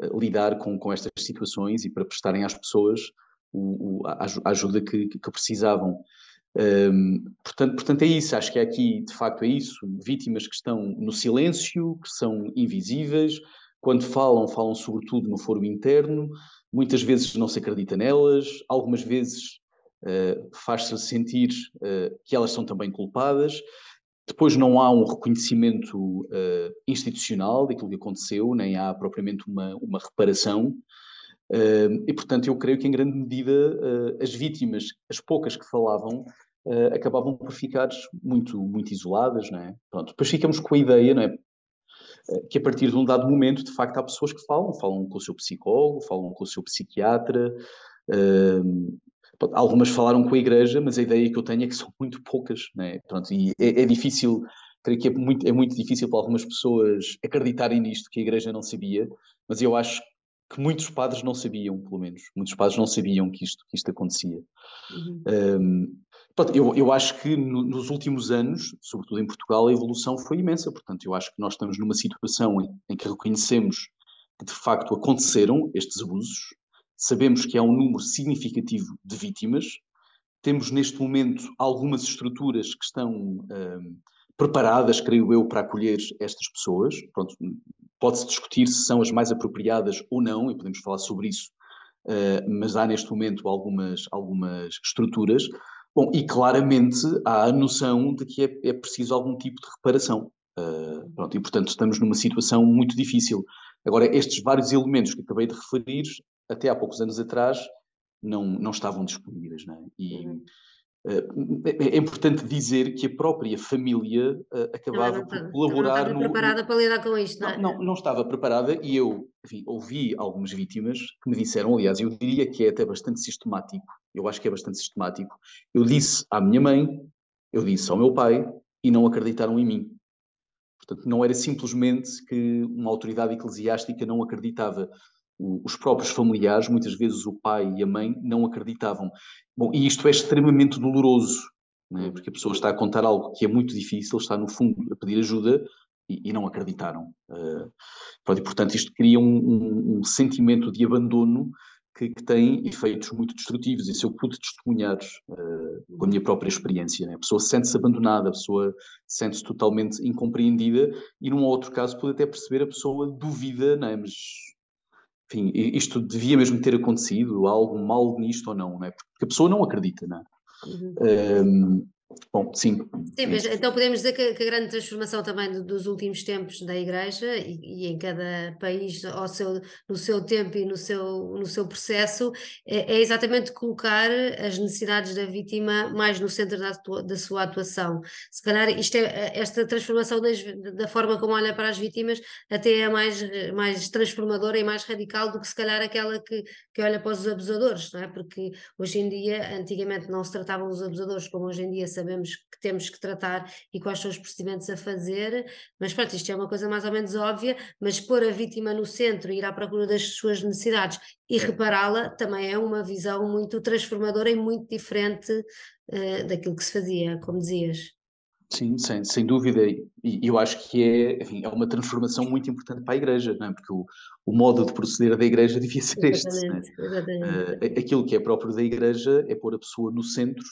uh, lidar com, com estas situações e para prestarem às pessoas o, o, a, ajuda que, que precisavam. Um, portanto, portanto, é isso, acho que é aqui, de facto, é isso. Vítimas que estão no silêncio, que são invisíveis, quando falam, falam sobretudo no foro interno, muitas vezes não se acredita nelas, algumas vezes uh, faz-se sentir uh, que elas são também culpadas. Depois não há um reconhecimento uh, institucional daquilo que aconteceu, nem há propriamente uma, uma reparação. E, portanto, eu creio que, em grande medida, as vítimas, as poucas que falavam, acabavam por ficar muito, muito isoladas. Não é? Pronto, depois ficamos com a ideia, não é? que a partir de um dado momento, de facto, há pessoas que falam, falam com o seu psicólogo, falam com o seu psiquiatra, algumas falaram com a igreja, mas a ideia que eu tenho é que são muito poucas, né? Pronto, e é, é difícil, creio que é muito, é muito difícil para algumas pessoas acreditarem nisto, que a igreja não sabia, mas eu acho que muitos padres não sabiam, pelo menos, muitos padres não sabiam que isto, que isto acontecia. Uhum. Um, eu, eu acho que no, nos últimos anos, sobretudo em Portugal, a evolução foi imensa. Portanto, eu acho que nós estamos numa situação em, em que reconhecemos que de facto aconteceram estes abusos, sabemos que há um número significativo de vítimas, temos neste momento algumas estruturas que estão um, preparadas, creio eu, para acolher estas pessoas. pode-se discutir se são as mais apropriadas ou não, e podemos falar sobre isso, uh, mas há neste momento algumas, algumas estruturas. Bom, e claramente há a noção de que é, é preciso algum tipo de reparação. Uh, pronto, e portanto estamos numa situação muito difícil. Agora, estes vários elementos que acabei de referir, até há poucos anos atrás, não, não estavam disponíveis. Não é? E, uhum. Uh, é importante dizer que a própria família uh, acabava não, por colaborar. Não estava preparada no... para lidar com isto, não, é? não, não, não estava preparada e eu enfim, ouvi algumas vítimas que me disseram, aliás, eu diria que é até bastante sistemático, eu acho que é bastante sistemático. Eu disse à minha mãe, eu disse ao meu pai e não acreditaram em mim. Portanto, não era simplesmente que uma autoridade eclesiástica não acreditava os próprios familiares, muitas vezes o pai e a mãe, não acreditavam. Bom, e isto é extremamente doloroso, né? porque a pessoa está a contar algo que é muito difícil, está no fundo a pedir ajuda e, e não acreditaram. Uh, e, portanto, isto cria um, um, um sentimento de abandono que, que, tem efeitos muito destrutivos. Isso eu pude testemunhar uh, com a minha própria experiência. Né? A pessoa sente-se abandonada, a pessoa sente-se totalmente incompreendida e, num outro caso, pode até perceber a pessoa duvida, né? mas enfim, isto devia mesmo ter acontecido, há algo mal nisto ou não, não é? Porque a pessoa não acredita, não é? Uhum. Um, Bom, sim. Sim, mas então podemos dizer que, que a grande transformação também dos últimos tempos da Igreja e, e, em cada país ao seu, no seu tempo e no seu, no seu processo é, é exatamente colocar as necessidades da vítima mais no centro da, da sua atuação. Se calhar isto é, esta transformação das, da forma como olha para as vítimas até é mais, mais transformadora e mais radical do que se calhar aquela que, que olha para os abusadores, não é? Porque hoje em dia, antigamente não se tratavam os abusadores como hoje em dia sabemos que temos que tratar e quais são os procedimentos a fazer, mas pronto, isto é uma coisa mais ou menos óbvia, mas pôr a vítima no centro e ir à procura das suas necessidades e repará-la também é uma visão muito transformadora e muito diferente uh, daquilo que se fazia, como dizias. Sim, sem, sem dúvida. E eu acho que é, enfim, é uma transformação muito importante para a Igreja, não é? porque o, o modo de proceder da Igreja devia ser exatamente, este. É? Exatamente. Uh, aquilo que é próprio da Igreja é pôr a pessoa no centro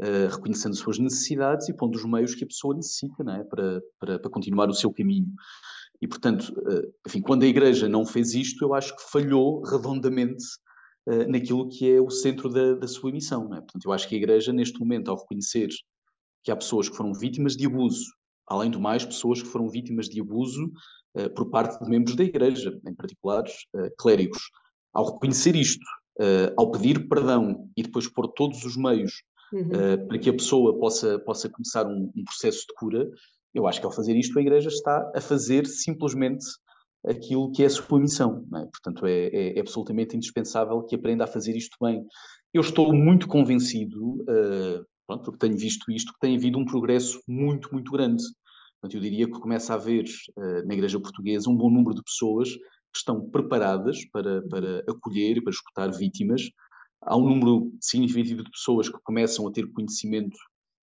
uh, reconhecendo suas necessidades e pondo os meios que a pessoa necessita é? para, para, para continuar o seu caminho. E, portanto, uh, enfim, quando a Igreja não fez isto, eu acho que falhou redondamente uh, naquilo que é o centro da, da sua missão. É? Portanto, eu acho que a Igreja, neste momento, ao reconhecer que há pessoas que foram vítimas de abuso, além do mais, pessoas que foram vítimas de abuso por parte de membros da Igreja, em particular clérigos. Ao reconhecer isto, ao pedir perdão e depois pôr todos os meios uhum. uh, para que a pessoa possa, possa começar um, um, processo de cura, eu acho que ao fazer isto a Igreja está a fazer simplesmente aquilo que é a sua missão. É? Portanto, é, é, é, absolutamente indispensável que aprenda a fazer isto bem. Eu estou muito convencido, uh, pronto, porque tenho visto isto, que tem havido um progresso muito, muito grande. Portanto, eu diria que começa a haver uh, na Igreja Portuguesa um bom número de pessoas que estão preparadas para, para acolher e para escutar vítimas há um número significativo de pessoas que começam a ter conhecimento,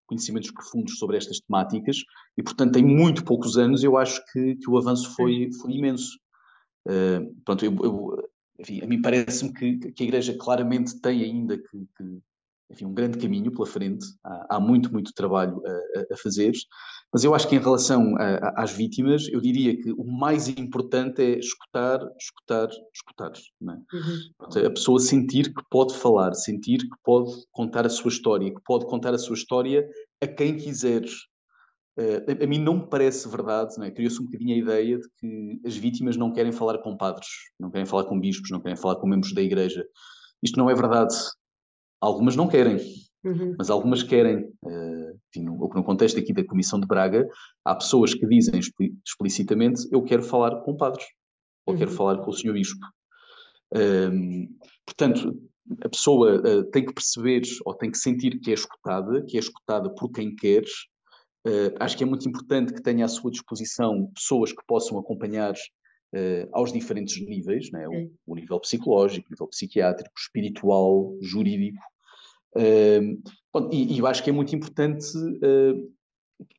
conhecimentos profundos sobre estas temáticas e, portanto, em muito poucos anos eu acho que, que o avanço foi, foi imenso. Uh, pronto, eu, eu, enfim, a mim parece-me que, que, a Igreja claramente tem ainda que, que, enfim, um grande caminho pela frente, há, há muito, muito trabalho a, a, fazer, mas eu acho que em relação a, às vítimas, eu diria que o mais importante é escutar, escutar, escutar. É? Uhum. A pessoa sentir que pode falar, sentir que pode contar a sua história, que pode contar a sua história a quem quiseres. Uh, a, a, mim não me parece verdade, é? criou-se um bocadinho a ideia de que as vítimas não querem falar com padres, não querem falar com bispos, não querem falar com membros da igreja. Isto não é verdade. Algumas não querem, uhum. mas algumas querem. Enfim, no, no contexto aqui da Comissão de Braga, há pessoas que dizem explicitamente: Eu quero falar com padres, ou uhum. quero falar com o senhor bispo. Um, portanto, a pessoa uh, tem que perceber ou tem que sentir que é escutada, que é escutada por quem quer. Uh, acho que é muito importante que tenha à sua disposição pessoas que possam acompanhar uh, aos diferentes níveis, né? o, o, nível psicológico, o nível psiquiátrico, espiritual, jurídico. Uh, bom, e, e, eu acho que é muito importante uh,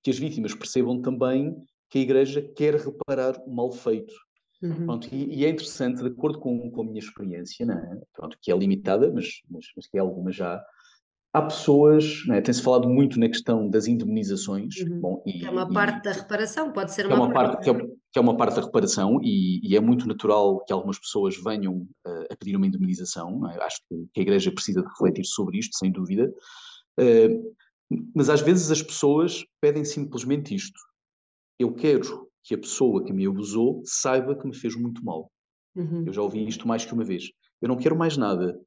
que as vítimas percebam também que a Igreja quer reparar o mal feito. Uhum. Pronto, e, e, é interessante, de acordo com, com a minha experiência, né? Pronto, que é limitada, mas, mas, mas que é alguma já, há pessoas, né, tem-se falado muito na questão das indemnizações. Uhum. Bom, e, é uma e, parte da reparação, pode ser uma, é uma parte. É, que é, uma parte da reparação e, e, é muito natural que algumas pessoas venham uh, a pedir uma indemnização. É? Acho que a Igreja precisa de refletir sobre isto, sem dúvida. Uh, mas às vezes as pessoas pedem simplesmente isto. Eu quero que a pessoa que me abusou saiba que me fez muito mal. Uhum. Eu já ouvi isto mais que uma vez. Eu não quero mais nada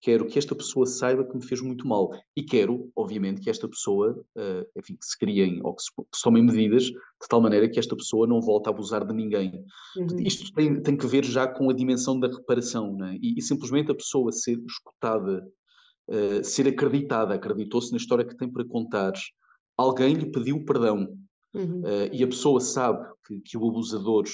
quero que esta pessoa saiba que me fez muito mal e quero, obviamente, que esta pessoa, uh, enfim, que se criem ou que se, que se, tomem medidas de tal maneira que esta pessoa não volte a abusar de ninguém. Uhum. Isto tem, tem que ver já com a dimensão da reparação, né? e, e simplesmente a pessoa ser escutada, uh, ser acreditada, acreditou-se na história que tem para contar, alguém lhe pediu perdão uhum. uh, e a pessoa sabe que, que o abusador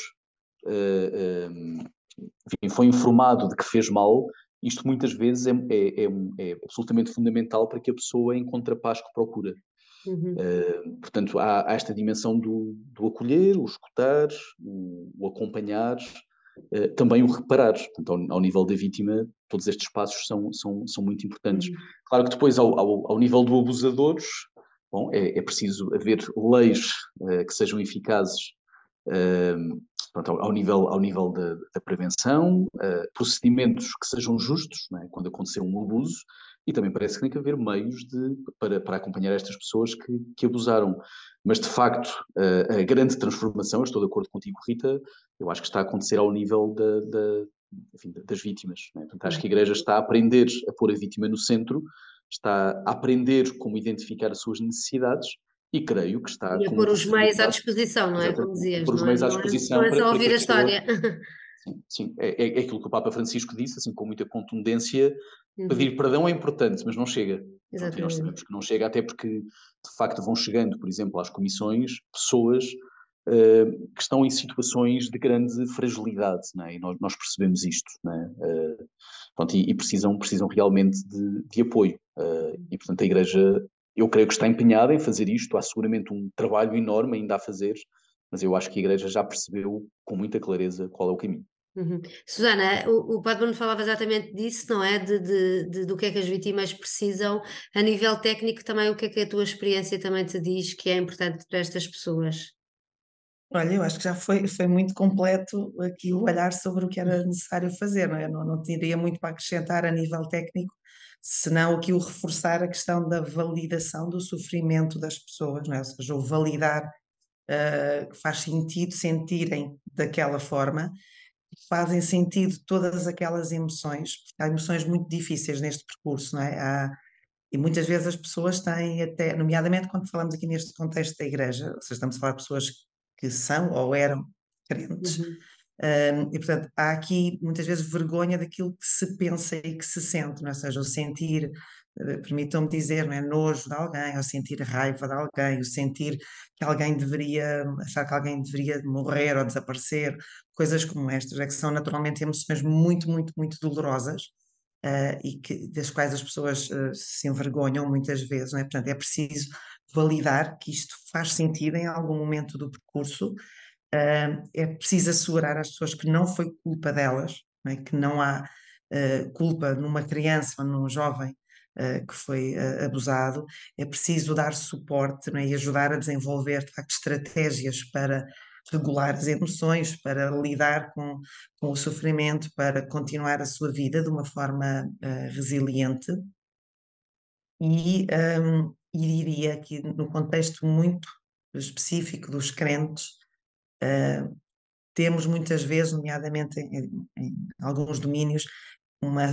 enfim, foi informado de que fez mal, isto muitas vezes é, é, é, é, absolutamente fundamental para que a pessoa encontre a paz que procura. Uhum. Uh, portanto, há, há, esta dimensão do, do acolher, o escutar, o, o acompanhar, uh, também o reparar. Portanto, ao, ao, nível da vítima, todos estes passos são, são, são muito importantes. Uhum. Claro que depois, ao, ao, ao, nível do abusador, bom, é, é preciso haver leis uh, que sejam eficazes pronto, ao, nível, ao nível da, da prevenção, uh, procedimentos que sejam justos é? quando acontecer um abuso, e também parece que tem que haver meios de, para, para acompanhar estas pessoas que, que abusaram. Mas, de facto, uh, a grande transformação, estou de acordo contigo, Rita, eu acho que está a acontecer ao nível da, da, enfim, das vítimas. É? Portanto, acho que a Igreja está a aprender a pôr a vítima no centro, está a aprender como identificar as suas necessidades e creio que está. E a pôr os meios à disposição, não é? Como dizias. Pôr os meios à é? disposição. Não é, para, a ouvir a história. Sim, sim. É, é, é, aquilo que o Papa Francisco disse, assim, com muita contundência. Uhum. Pedir perdão é importante, mas não chega. Exatamente. Nós sabemos que não chega, até porque, de facto, vão chegando, por exemplo, às comissões, pessoas uh, que estão em situações de grande fragilidade, é? e nós, nós percebemos isto, é? Uh, e, e, precisam, precisam realmente de, de apoio. Uh, e, portanto, a Igreja eu creio que está empenhada em fazer isto, há seguramente um trabalho enorme ainda a fazer, mas eu acho que a Igreja já percebeu com muita clareza qual é o caminho. Uhum. Susana, o, o Padre Bruno falava exatamente disso, não é? De, de, de, do que é que as vítimas precisam. A nível técnico, também o que é que a tua experiência também te diz que é importante para estas pessoas? Olha, eu acho que já foi, foi muito completo aqui o olhar sobre o que era necessário fazer, não é? Não, não teria muito para acrescentar a nível técnico, senão aqui o reforçar a questão da validação do sofrimento das pessoas, não é? ou seja, o validar uh, faz sentido sentirem daquela forma, fazem sentido todas aquelas emoções, porque há emoções muito difíceis neste percurso, não é? Há, e muitas vezes as pessoas têm até, nomeadamente quando falamos aqui neste contexto da igreja, ou seja, estamos a falar de pessoas que são ou eram crentes, uhum. Um, e portanto, há aqui muitas vezes vergonha daquilo que se pensa e que se sente, não é? ou seja, o sentir, permitam-me dizer, não é? nojo de alguém, ou sentir raiva de alguém, o sentir que alguém deveria, achar que alguém deveria morrer ou desaparecer, coisas como estas, é que são naturalmente emoções muito, muito, muito dolorosas. Uh, e que, das quais as pessoas uh, se envergonham muitas vezes, não é? Portanto, é preciso validar que isto faz sentido em algum momento do percurso uh, é preciso assegurar às pessoas que não foi culpa delas, não é? que não há culpa numa criança ou num jovem uh, que foi uh, abusado, é preciso dar suporte é? e ajudar a desenvolver de facto estratégias para regular as emoções, para lidar com, com o sofrimento, para continuar a sua vida de uma forma uh, resiliente. E, um, e diria que no contexto muito específico dos crentes, uh, temos muitas vezes, nomeadamente em, em, alguns domínios, uma,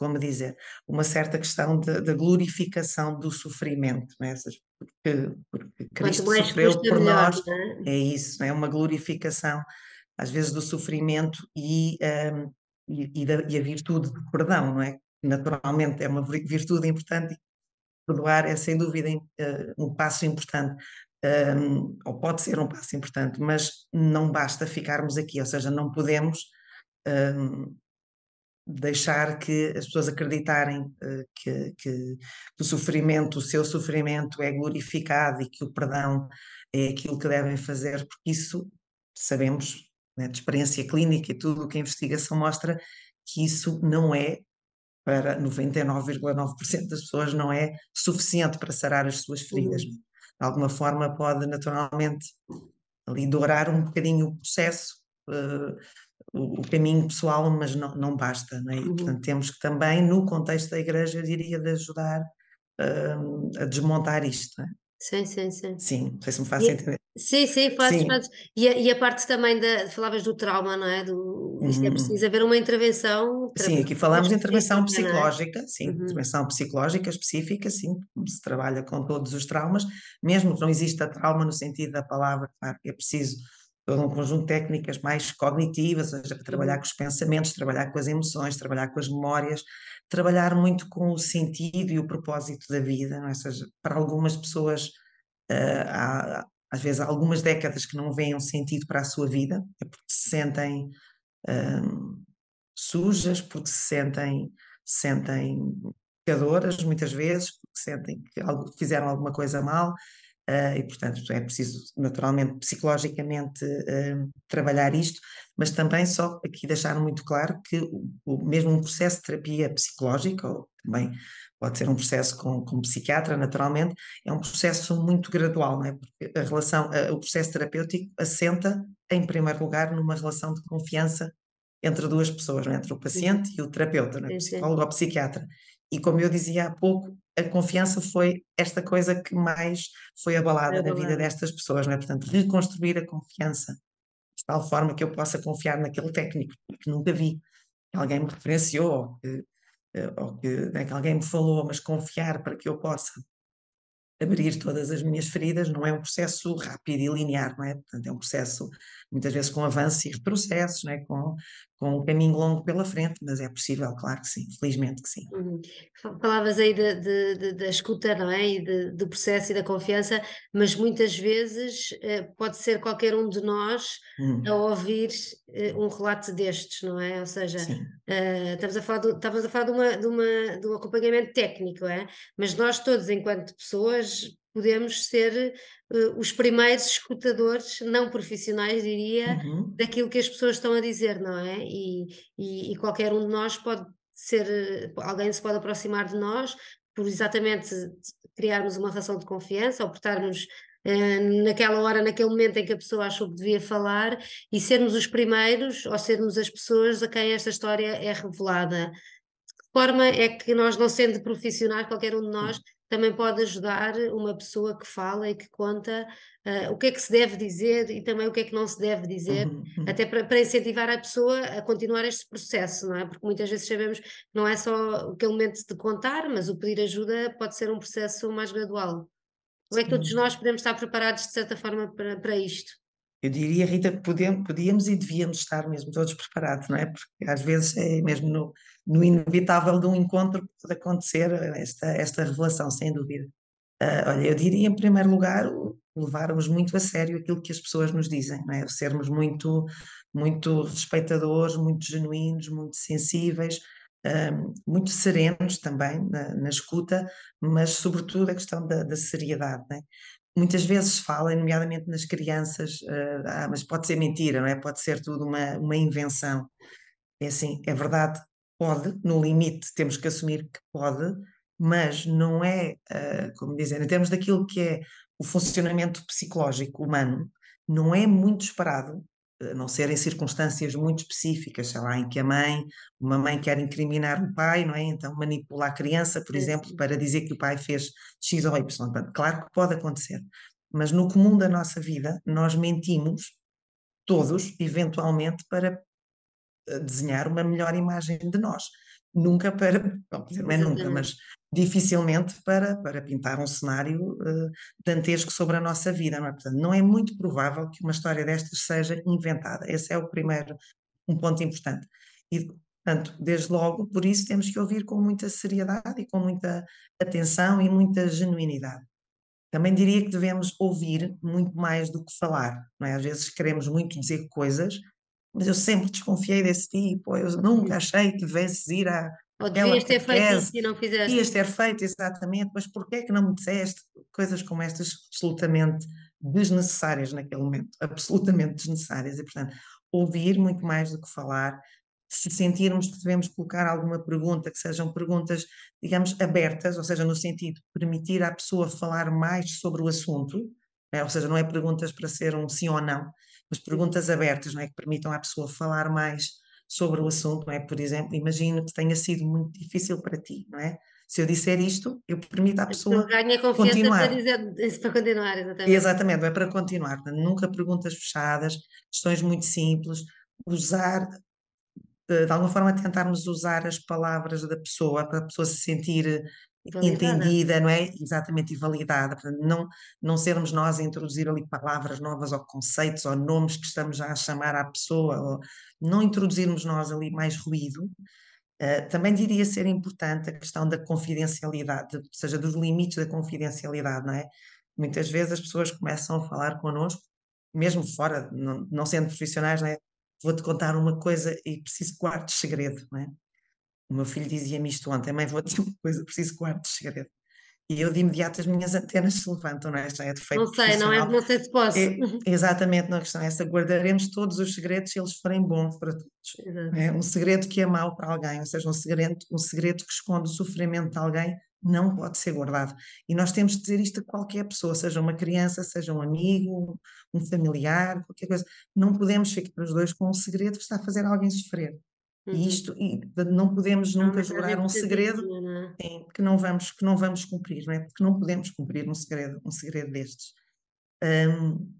como dizer, uma certa questão da glorificação do sofrimento, é? porque, porque Cristo sofreu por melhor, nós, é? é? isso, é uma glorificação às vezes do sofrimento e, um, e, e, da, e, a virtude do perdão, não é? Naturalmente é uma virtude importante perdoar é sem dúvida uh, um passo importante, um, ou pode ser um passo importante, mas não basta ficarmos aqui, ou seja, não podemos um, deixar que as pessoas acreditarem uh, que, que, que, o sofrimento, o seu sofrimento é glorificado e que o perdão é aquilo que devem fazer, porque isso sabemos, né, de experiência clínica e tudo o que a investigação mostra, que isso não é para 99,9% das pessoas não é suficiente para sarar as suas feridas. Uhum. De alguma forma pode naturalmente ali dourar um bocadinho o processo, uh, o, caminho pessoal, mas não, não basta. Não é? uhum. Portanto, temos que também, no contexto da igreja, eu diria, de ajudar uh, a desmontar isto. É? Sim, sim, sim. Sim, não sei se me faço e, entender. Sim, sim, fazes, fazes. E, a, e a parte também da. Falavas do trauma, não é? Do, isto é uhum. preciso haver uma intervenção. Sim, aqui falamos de intervenção é? psicológica, é? sim, uhum. intervenção psicológica específica, sim, se trabalha com todos os traumas, mesmo que não exista trauma no sentido da palavra, claro que é preciso todo um conjunto de técnicas mais cognitivas, ou seja, para trabalhar uhum. com os pensamentos, trabalhar com as emoções, trabalhar com as memórias, trabalhar muito com o sentido e o propósito da vida, é? ou seja, para algumas pessoas uh, há, às vezes há algumas décadas que não veem um sentido para a sua vida, é porque se sentem uh, sujas, porque se sentem, sentem pecadoras muitas vezes, porque sentem que fizeram alguma coisa mal, Uh, e, portanto, é preciso, naturalmente, psicologicamente uh, trabalhar isto, mas também só aqui deixar muito claro que o, o, mesmo um processo de terapia psicológica, ou também pode ser um processo com, com psiquiatra, naturalmente, é um processo muito gradual, não é? Porque a relação, o processo terapêutico assenta, em primeiro lugar, numa relação de confiança entre duas pessoas, é? entre o paciente e o terapeuta, é? o psicólogo ou psiquiatra. E como eu dizia há pouco, a confiança foi esta coisa que mais foi abalada é na vida destas pessoas, não é? Portanto, reconstruir a confiança de tal forma que eu possa confiar naquele técnico que nunca vi, que alguém me referenciou, ou que, eh, ou que, né, que alguém me falou, mas confiar para que eu possa abrir todas as minhas feridas não é um processo rápido e linear, não é? Portanto, é um processo muitas vezes com avanços e retrocessos, não é? com, com um caminho longo pela frente, mas é possível, claro que sim, felizmente que sim. Uhum. Falavas aí da escuta, não é? E de, do processo e da confiança, mas muitas vezes eh, pode ser qualquer um de nós uhum. a ouvir eh, um relato destes, não é? Ou seja, uh, estamos a falar, do, estamos a falar de, uma, de, uma, de um acompanhamento técnico, é? Mas nós todos, enquanto pessoas, podemos ser uh, os primeiros escutadores não profissionais, diria, uhum. daquilo que as pessoas estão a dizer, não é? E, e, e, qualquer um de nós pode ser, alguém se pode aproximar de nós por exatamente criarmos uma relação de confiança ou por estarmos uh, naquela hora, naquele momento em que a pessoa achou que devia falar e sermos os primeiros ou sermos as pessoas a quem esta história é revelada. De que forma é que nós, não sendo profissionais, qualquer um de nós, também pode ajudar uma pessoa que fala e que conta uh, o que é que se deve dizer e também o que é que não se deve dizer, uhum, uhum. até para, para, incentivar a pessoa a continuar este processo, não é? Porque muitas vezes sabemos que não é só aquele momento de contar, mas o pedir ajuda pode ser um processo mais gradual. Como é que todos nós podemos estar preparados de certa forma para, para isto? Eu diria, Rita, que podemos, podíamos e devíamos estar mesmo todos preparados, não é? Porque às vezes é mesmo no, no inevitável de um encontro pode acontecer esta, esta revelação, sem dúvida. Uh, olha, eu diria em primeiro lugar levarmos muito a sério aquilo que as pessoas nos dizem, não é? Sermos muito, muito respeitadores, muito genuínos, muito sensíveis, uh, muito serenos também na, na, escuta, mas sobretudo a questão da, da seriedade, é? Muitas vezes falam, nomeadamente nas crianças, uh, ah, mas pode ser mentira, não é? Pode ser tudo uma, uma invenção. É assim, é verdade Pode, no limite, temos que assumir que pode, mas não é, uh, como dizem, em termos daquilo que é o funcionamento psicológico humano, não é muito esperado, a não ser em circunstâncias muito específicas, sei lá, em que a mãe, uma mãe quer incriminar o pai, não é? Então manipula a criança, por é exemplo, para dizer que o pai fez X ou Y. Claro que pode acontecer, mas no comum da nossa vida, nós mentimos todos, eventualmente, para eh, desenhar uma melhor imagem de nós. Nunca para, não é nunca, mas dificilmente para, para pintar um cenário uh, dantesco sobre a nossa vida. Não é? Portanto, não é muito provável que uma história destas seja inventada. Esse é o primeiro, um ponto importante. E, portanto, desde logo, por isso temos que ouvir com muita seriedade e com muita atenção e muita genuinidade. Também diria que devemos ouvir muito mais do que falar. Não é? Às vezes queremos muito dizer coisas, mas eu sempre desconfiei desse tipo, eu nunca achei que devesses ir à. Ou devias ter feito isso e não fizeste. Devias ter feito, exatamente, mas porquê é que não me disseste coisas como estas absolutamente desnecessárias naquele momento, absolutamente desnecessárias, e portanto, ouvir muito mais do que falar, se sentirmos que devemos colocar alguma pergunta, que sejam perguntas, digamos, abertas, ou seja, no sentido de permitir à pessoa falar mais sobre o assunto, né? ou seja, não é perguntas para ser um sim ou não, mas perguntas abertas, não é? Que permitam à pessoa falar mais sobre o assunto, não é? Por exemplo, imagino que tenha sido muito difícil para ti, não é? Se eu disser isto, eu permito à pessoa ganha confiança continuar. Para, dizer, para continuar, exatamente. Exatamente, é para continuar. nunca perguntas fechadas, questões muito simples, usar de alguma forma tentarmos usar as palavras da pessoa para a pessoa se sentir. Entendida, não é? Exatamente, e validada. Portanto, não, não sermos nós a introduzir ali palavras novas ou conceitos ou nomes que estamos já a chamar à pessoa, ou não introduzirmos nós ali mais ruído. Uh, também diria ser importante a questão da confidencialidade, ou seja, dos limites da confidencialidade, não é? Muitas vezes as pessoas começam a falar connosco, mesmo fora, não, não sendo profissionais, não é? vou-te contar uma coisa e preciso que guardes segredo, não é? O meu filho dizia-me isto ontem, mãe, vou-te dizer uma coisa, preciso que guardes segredo. E eu de imediato as minhas antenas se levantam, não é? Esta é defeito Não sei, não, é, não sei se posso. É, exatamente, não é questão é essa, guardaremos todos os segredos se eles forem bons para todos. É? Um segredo que é mau para alguém, ou seja, um segredo, um segredo que esconde o sofrimento de alguém, não pode ser guardado. E nós temos de dizer isto a qualquer pessoa, seja uma criança, seja um amigo, um familiar, qualquer coisa. Não podemos ficar os dois com um segredo que está a fazer alguém sofrer. Uhum. E isto, e não podemos nunca jurar um segredo não é? que não vamos que não vamos cumprir, não é? Porque não podemos cumprir um segredo, um segredo destes. Um,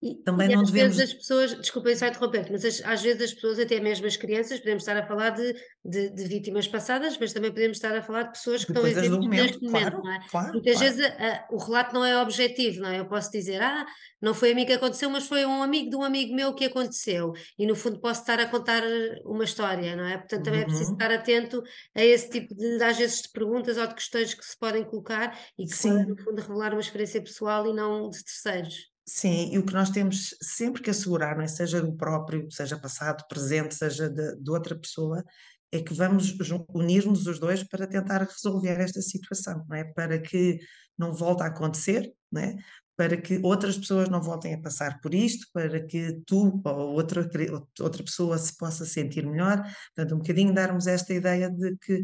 e, Também e não às devemos... vezes as pessoas, desculpem só interromper, mas as, às vezes as pessoas, até mesmo as crianças, podemos estar a falar de, de, de vítimas passadas, mas também podemos estar a falar de pessoas que estão em momento, neste momento, claro, não é? Claro, Muitas claro. vezes a, o relato não é objetivo, não é? Eu posso dizer, ah, não foi a mim que aconteceu, mas foi um amigo de um amigo meu que aconteceu, e no fundo posso estar a contar uma história, não é? Portanto, também uhum. é preciso uhum. estar atento a esse tipo de, às vezes, de perguntas ou de questões que se podem colocar e que Sim. podem, no fundo, revelar uma experiência pessoal e não de terceiros. Sim, e o que nós temos sempre que assegurar, não é? seja do próprio, seja passado, presente, seja de, de outra pessoa, é que vamos unir-nos os dois para tentar resolver esta situação, não é? Para que não volte a acontecer, não é? Para que outras pessoas não voltem a passar por isto, para que tu ou outra, outra pessoa se possa sentir melhor. Portanto, um bocadinho darmos esta ideia de que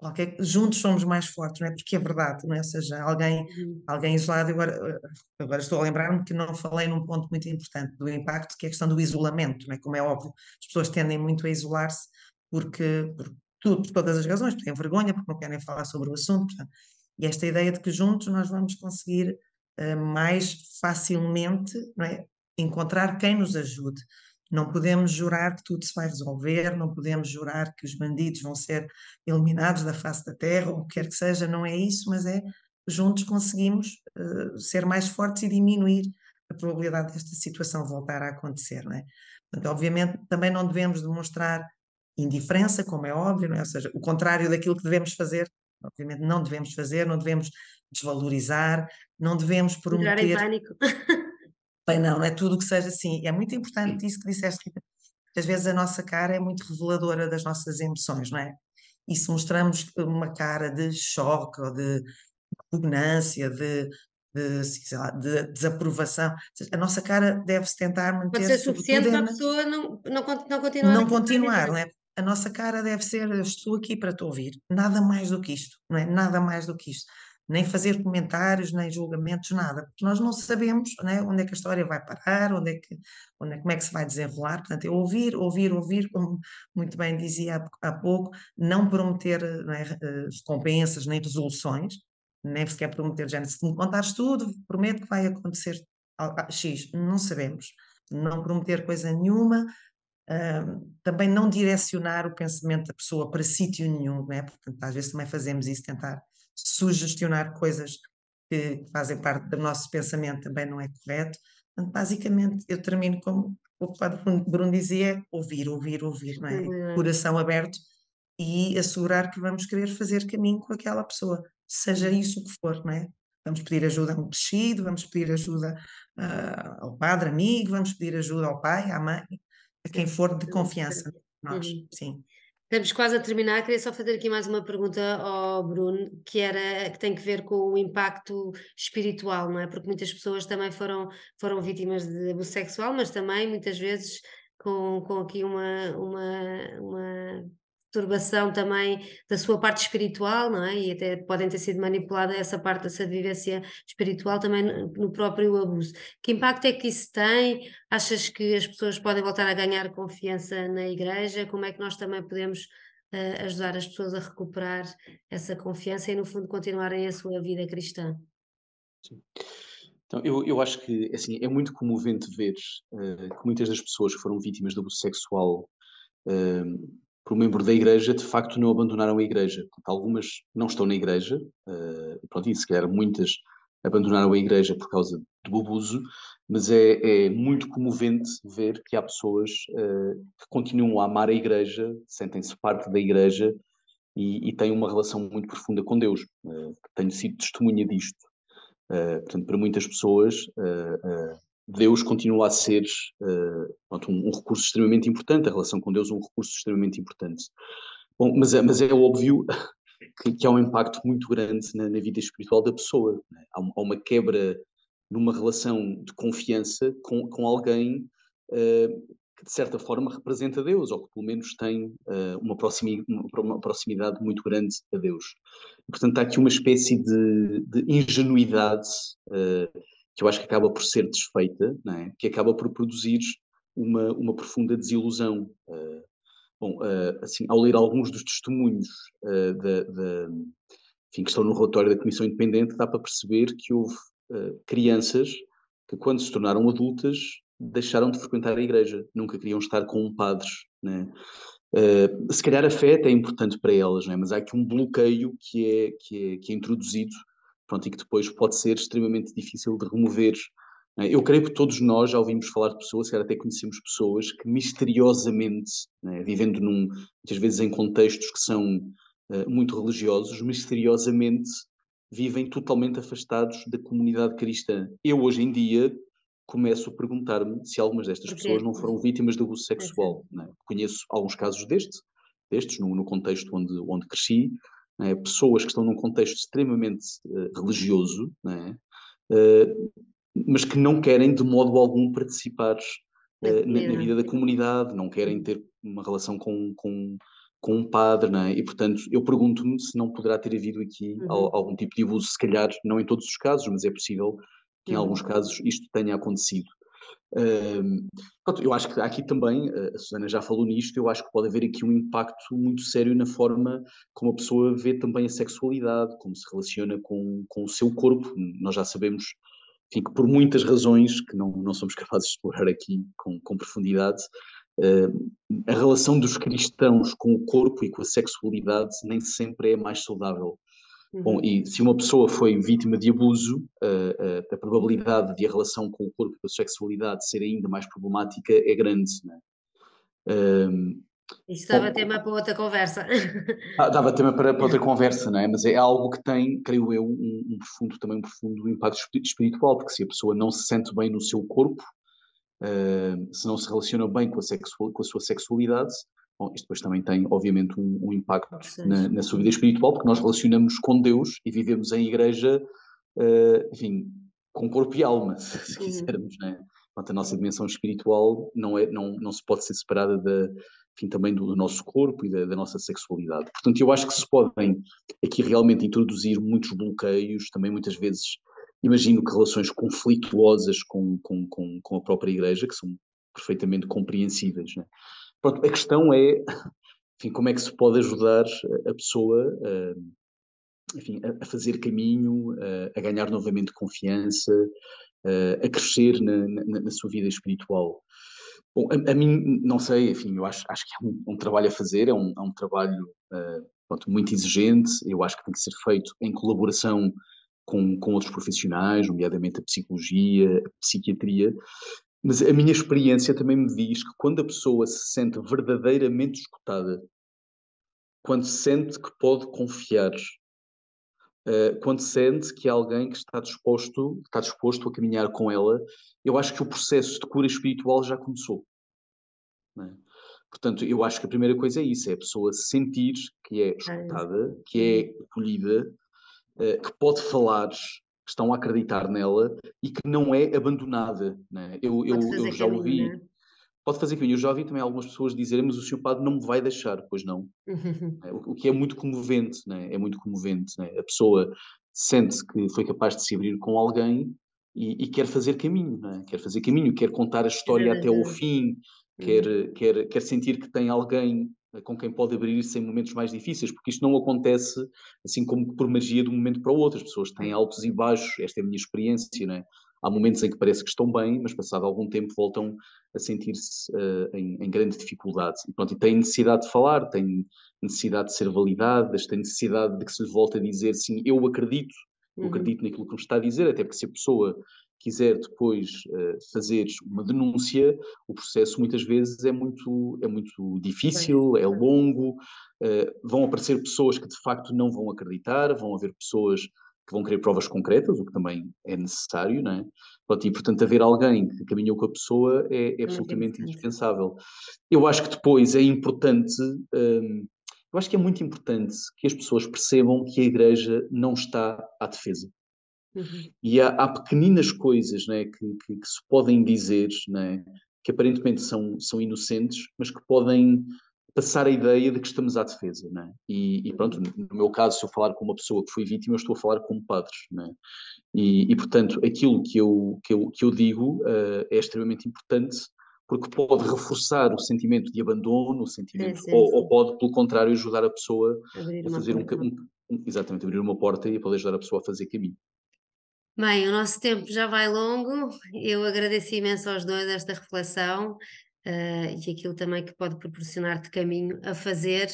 qualquer, juntos somos mais fortes, não é? Porque é verdade, não é? Ou seja, alguém, uhum. alguém isolado, agora, agora estou a lembrar-me que não falei num ponto muito importante do impacto, que é a questão do isolamento, não é? Como é óbvio, as pessoas tendem muito a isolar-se porque, por, tudo, por todas as razões, porque têm vergonha, porque não querem falar sobre o assunto, portanto, e esta ideia de que juntos nós vamos conseguir uh, mais facilmente, não é? Encontrar quem nos ajude. Não podemos jurar que tudo se vai resolver, não podemos jurar que os bandidos vão ser eliminados da face da terra, ou o que quer que seja, não é isso, mas é juntos conseguimos uh, ser mais fortes e diminuir a probabilidade desta situação voltar a acontecer, não é? Portanto, obviamente, também não devemos demonstrar indiferença, como é óbvio, é? Ou seja, o contrário daquilo que devemos fazer, obviamente não devemos fazer, não devemos desvalorizar, não devemos prometer... Entrar em pânico. Bem, não, não é tudo o que seja assim. É muito importante isso que disseste, Rita. Às vezes a nossa cara é muito reveladora das nossas emoções, não é? E se mostramos uma cara de choque ou de repugnância, de, de, lá, de desaprovação, a nossa cara deve-se tentar manter. Pode ser suficiente para a pessoa não, não, não continuar. Não continuar, não é? a nossa cara deve ser estou aqui para te ouvir, nada mais do que isto, não é? Nada mais do que isto. Nem fazer comentários, nem julgamentos, nada, porque nós não sabemos né, onde é que a história vai parar, onde é que, onde é, como é que se vai desenrolar. Portanto, é ouvir, ouvir, ouvir, como muito bem dizia há, pouco, não prometer é, eh, recompensas nem resoluções, nem sequer prometer género. Se me contares tudo, prometo que vai acontecer X. Não sabemos. Não prometer coisa nenhuma, uh, também não direcionar o pensamento da pessoa para sítio nenhum, né? Às vezes também fazemos isso, tentar sugestionar coisas que fazem parte do nosso pensamento também não é correto. Portanto, basicamente, eu termino como o Padre Bruno dizia, ouvir, ouvir, ouvir, não é? Uhum. Coração aberto e assegurar que vamos querer fazer caminho com aquela pessoa, seja isso o que for, não é? Vamos pedir ajuda a um crescido, vamos pedir ajuda uh, ao padre amigo, vamos pedir ajuda ao pai, à mãe, a quem for de confiança. Nós, uhum. sim. Estamos quase a terminar, queria só fazer aqui mais uma pergunta ao Bruno, que era que tem que ver com o impacto espiritual, não é? Porque muitas pessoas também foram, foram vítimas de abuso sexual, mas também muitas vezes com, com aqui uma, uma, uma perturbação também da sua parte espiritual, não é? E até podem ter sido manipulada essa parte dessa vivência espiritual também no próprio abuso. Que impacto é que isso tem? Achas que as pessoas podem voltar a ganhar confiança na igreja? Como é que nós também podemos uh, ajudar as pessoas a recuperar essa confiança e, no fundo, continuarem a sua vida cristã? Sim. Então, eu, eu acho que assim, é muito comovente ver uh, que muitas das pessoas que foram vítimas de abuso sexual uh, por membro da igreja, de facto não abandonaram a igreja. Algumas não estão na igreja, uh, pronto, e se calhar muitas abandonaram a igreja por causa do abuso, mas é, é muito comovente ver que há pessoas uh, que continuam a amar a igreja, sentem-se parte da igreja e, e, têm uma relação muito profunda com Deus. Uh, tenho sido testemunha disto. Uh, portanto, para muitas pessoas, Deus continua a ser uh, pronto, um, um, recurso extremamente importante, a relação com Deus é um recurso extremamente importante. Bom, mas, é, mas é óbvio que, que há um impacto muito grande na, na vida espiritual da pessoa. Né? Há, há, uma quebra numa relação de confiança com, com alguém uh, que, de certa forma, representa Deus, ou que pelo menos tem uh, uma, proximidade, uma, proximidade muito grande a Deus. portanto, há aqui uma espécie de, de ingenuidade que eu acho que acaba por ser desfeita, é? que acaba por produzir uma, uma profunda desilusão. Uh, bom, uh, assim, ao ler alguns dos testemunhos uh, da, da, enfim, que estão no relatório da Comissão Independente, dá para perceber que houve crianças que, quando se tornaram adultas, deixaram de frequentar a igreja, nunca queriam estar com um padre. Uh, se calhar a fé é importante para elas, é? mas há aqui um bloqueio que é, que é, que é introduzido pronto, e que depois pode ser extremamente difícil de remover. Né? Eu creio que todos nós já ouvimos falar de pessoas, se até conhecemos pessoas que misteriosamente, né, vivendo num, muitas vezes em contextos que são uh, muito religiosos, misteriosamente vivem totalmente afastados da comunidade cristã. Eu hoje em dia começo a perguntar-me se algumas destas pessoas não foram vítimas de abuso sexual. Né? Conheço alguns casos deste, destes, no, no contexto onde, onde cresci, é? pessoas que estão num contexto extremamente uh, religioso, uh, mas que não querem de modo algum participar uh, na, na, vida da comunidade, não querem ter uma relação com, com, com um padre, é? e portanto eu pergunto-me se não poderá ter havido aqui uhum. algum tipo de abuso, se calhar não em todos os casos, mas é possível que em uhum. alguns casos isto tenha acontecido. Uh, eu acho que aqui também, a Susana já falou nisto, eu acho que pode haver aqui um impacto muito sério na forma como a pessoa vê também a sexualidade, como se relaciona com, com o seu corpo. Nós já sabemos enfim, que por muitas razões que não, não somos capazes de explorar aqui com, com profundidade, uh, a relação dos cristãos com o corpo e com a sexualidade nem sempre é mais saudável. Bom, uhum. e se uma pessoa foi vítima de abuso, uh, uh, a probabilidade de a relação com o corpo e com a sexualidade ser ainda mais problemática é grande. Né? Um, Isso dava bom, tema para outra conversa. Ah, dava tema para, para, outra conversa, não é? Mas é algo que tem, creio eu, um, um, profundo, também um profundo impacto espiritual, porque se a pessoa não se sente bem no seu corpo, uh, se não se relaciona bem com a, sexual, com a sua sexualidade, Bom, isto depois também tem, obviamente, um, um impacto na, na, sua vida espiritual, porque nós relacionamos com Deus e vivemos em igreja, uh, enfim, com corpo e alma, se uhum. quisermos, né? Portanto, a nossa dimensão espiritual não, é, não, não se pode ser separada da, enfim, também do, do nosso corpo e da, da, nossa sexualidade. Portanto, eu acho que se podem aqui realmente introduzir muitos bloqueios, também muitas vezes imagino que relações conflituosas com, com, com, com a própria Igreja, que são perfeitamente compreensíveis. Né? Pronto, a questão é, enfim, como é que se pode ajudar a pessoa a, enfim, a, fazer caminho, a, a ganhar novamente confiança, a crescer na, na, na, sua vida espiritual. Bom, a, a, mim, não sei, enfim, eu acho, acho que é um, um trabalho a fazer, é um, é um trabalho uh, pronto, muito exigente, eu acho que tem que ser feito em colaboração com, com outros profissionais, nomeadamente a psicologia, a psiquiatria, mas a minha experiência também me diz que quando a pessoa se sente verdadeiramente escutada, quando sente que pode confiar, uh, quando sente que há alguém que está disposto, está disposto a caminhar com ela, eu acho que o processo de cura espiritual já começou. É? Portanto, eu acho que a primeira coisa é isso, é a pessoa sentir que é, é escutada, que é uhum. acolhida, uh, que pode falar, estão a acreditar nela e que não é abandonada. Né? Eu, eu, eu, já ouvi. Né? Pode fazer caminho. Eu já ouvi também algumas pessoas dizerem, mas o seu padre não me vai deixar. Pois não. É, o, o, que é muito comovente, né? é muito comovente. Né? A pessoa sente que foi capaz de se abrir com alguém e, e quer fazer caminho, né? quer fazer caminho, quer contar a história até ao fim, quer, uhum. quer, quer sentir que tem alguém com quem pode abrir-se em momentos mais difíceis, porque isto não acontece assim como por magia de um momento para o outro. As pessoas têm altos e baixos, esta é a minha experiência, não é? Há momentos em que parece que estão bem, mas passado algum tempo voltam a sentir-se uh, em, em, grande dificuldade. E pronto, e têm necessidade de falar, têm necessidade de ser validadas, têm necessidade de que se lhes volte a dizer sim, eu acredito, eu uhum. acredito naquilo que me está a dizer, até porque se a pessoa quiser depois uh, fazer uma denúncia, o processo muitas vezes é muito, é muito difícil, é longo, uh, vão aparecer pessoas que de facto não vão acreditar, vão haver pessoas que vão querer provas concretas, o que também é necessário, não é? E, portanto, haver alguém que caminhou com a pessoa é, é absolutamente indispensável. Eu acho que depois é importante, hum, eu acho que é muito importante que as pessoas percebam que a Igreja não está à defesa. Uhum. E há, há, pequeninas coisas né, que, que, que, se podem dizer, né, que aparentemente são, são inocentes, mas que podem passar a ideia de que estamos à defesa. Né? E, e, pronto, no meu caso, se eu falar com uma pessoa que foi vítima, eu estou a falar com padres. Né? E, e, portanto, aquilo que eu, que eu, que eu digo uh, é extremamente importante porque pode reforçar o sentimento de abandono, o sentimento, sim, sim, ou, sim. ou, pode, pelo contrário, ajudar a pessoa abrir a fazer um, um, exatamente, abrir uma porta e pode ajudar a pessoa a fazer caminho. Bem, o nosso tempo já vai longo. Eu agradeço imenso aos dois esta reflexão uh, e aquilo também que pode proporcionar-te caminho a fazer.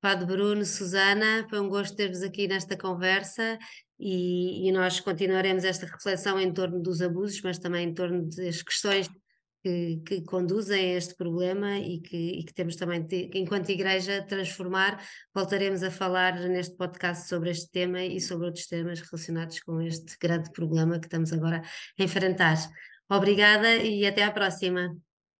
Padre Bruno, Susana, foi um gosto ter-vos aqui nesta conversa e, e, nós continuaremos esta reflexão em torno dos abusos, mas também em torno das questões que, que, conduzem a este problema e que, e que temos também, de, enquanto Igreja, transformar. Voltaremos a falar neste podcast sobre este tema e sobre outros temas relacionados com este grande problema que estamos agora a enfrentar. Obrigada e até à próxima.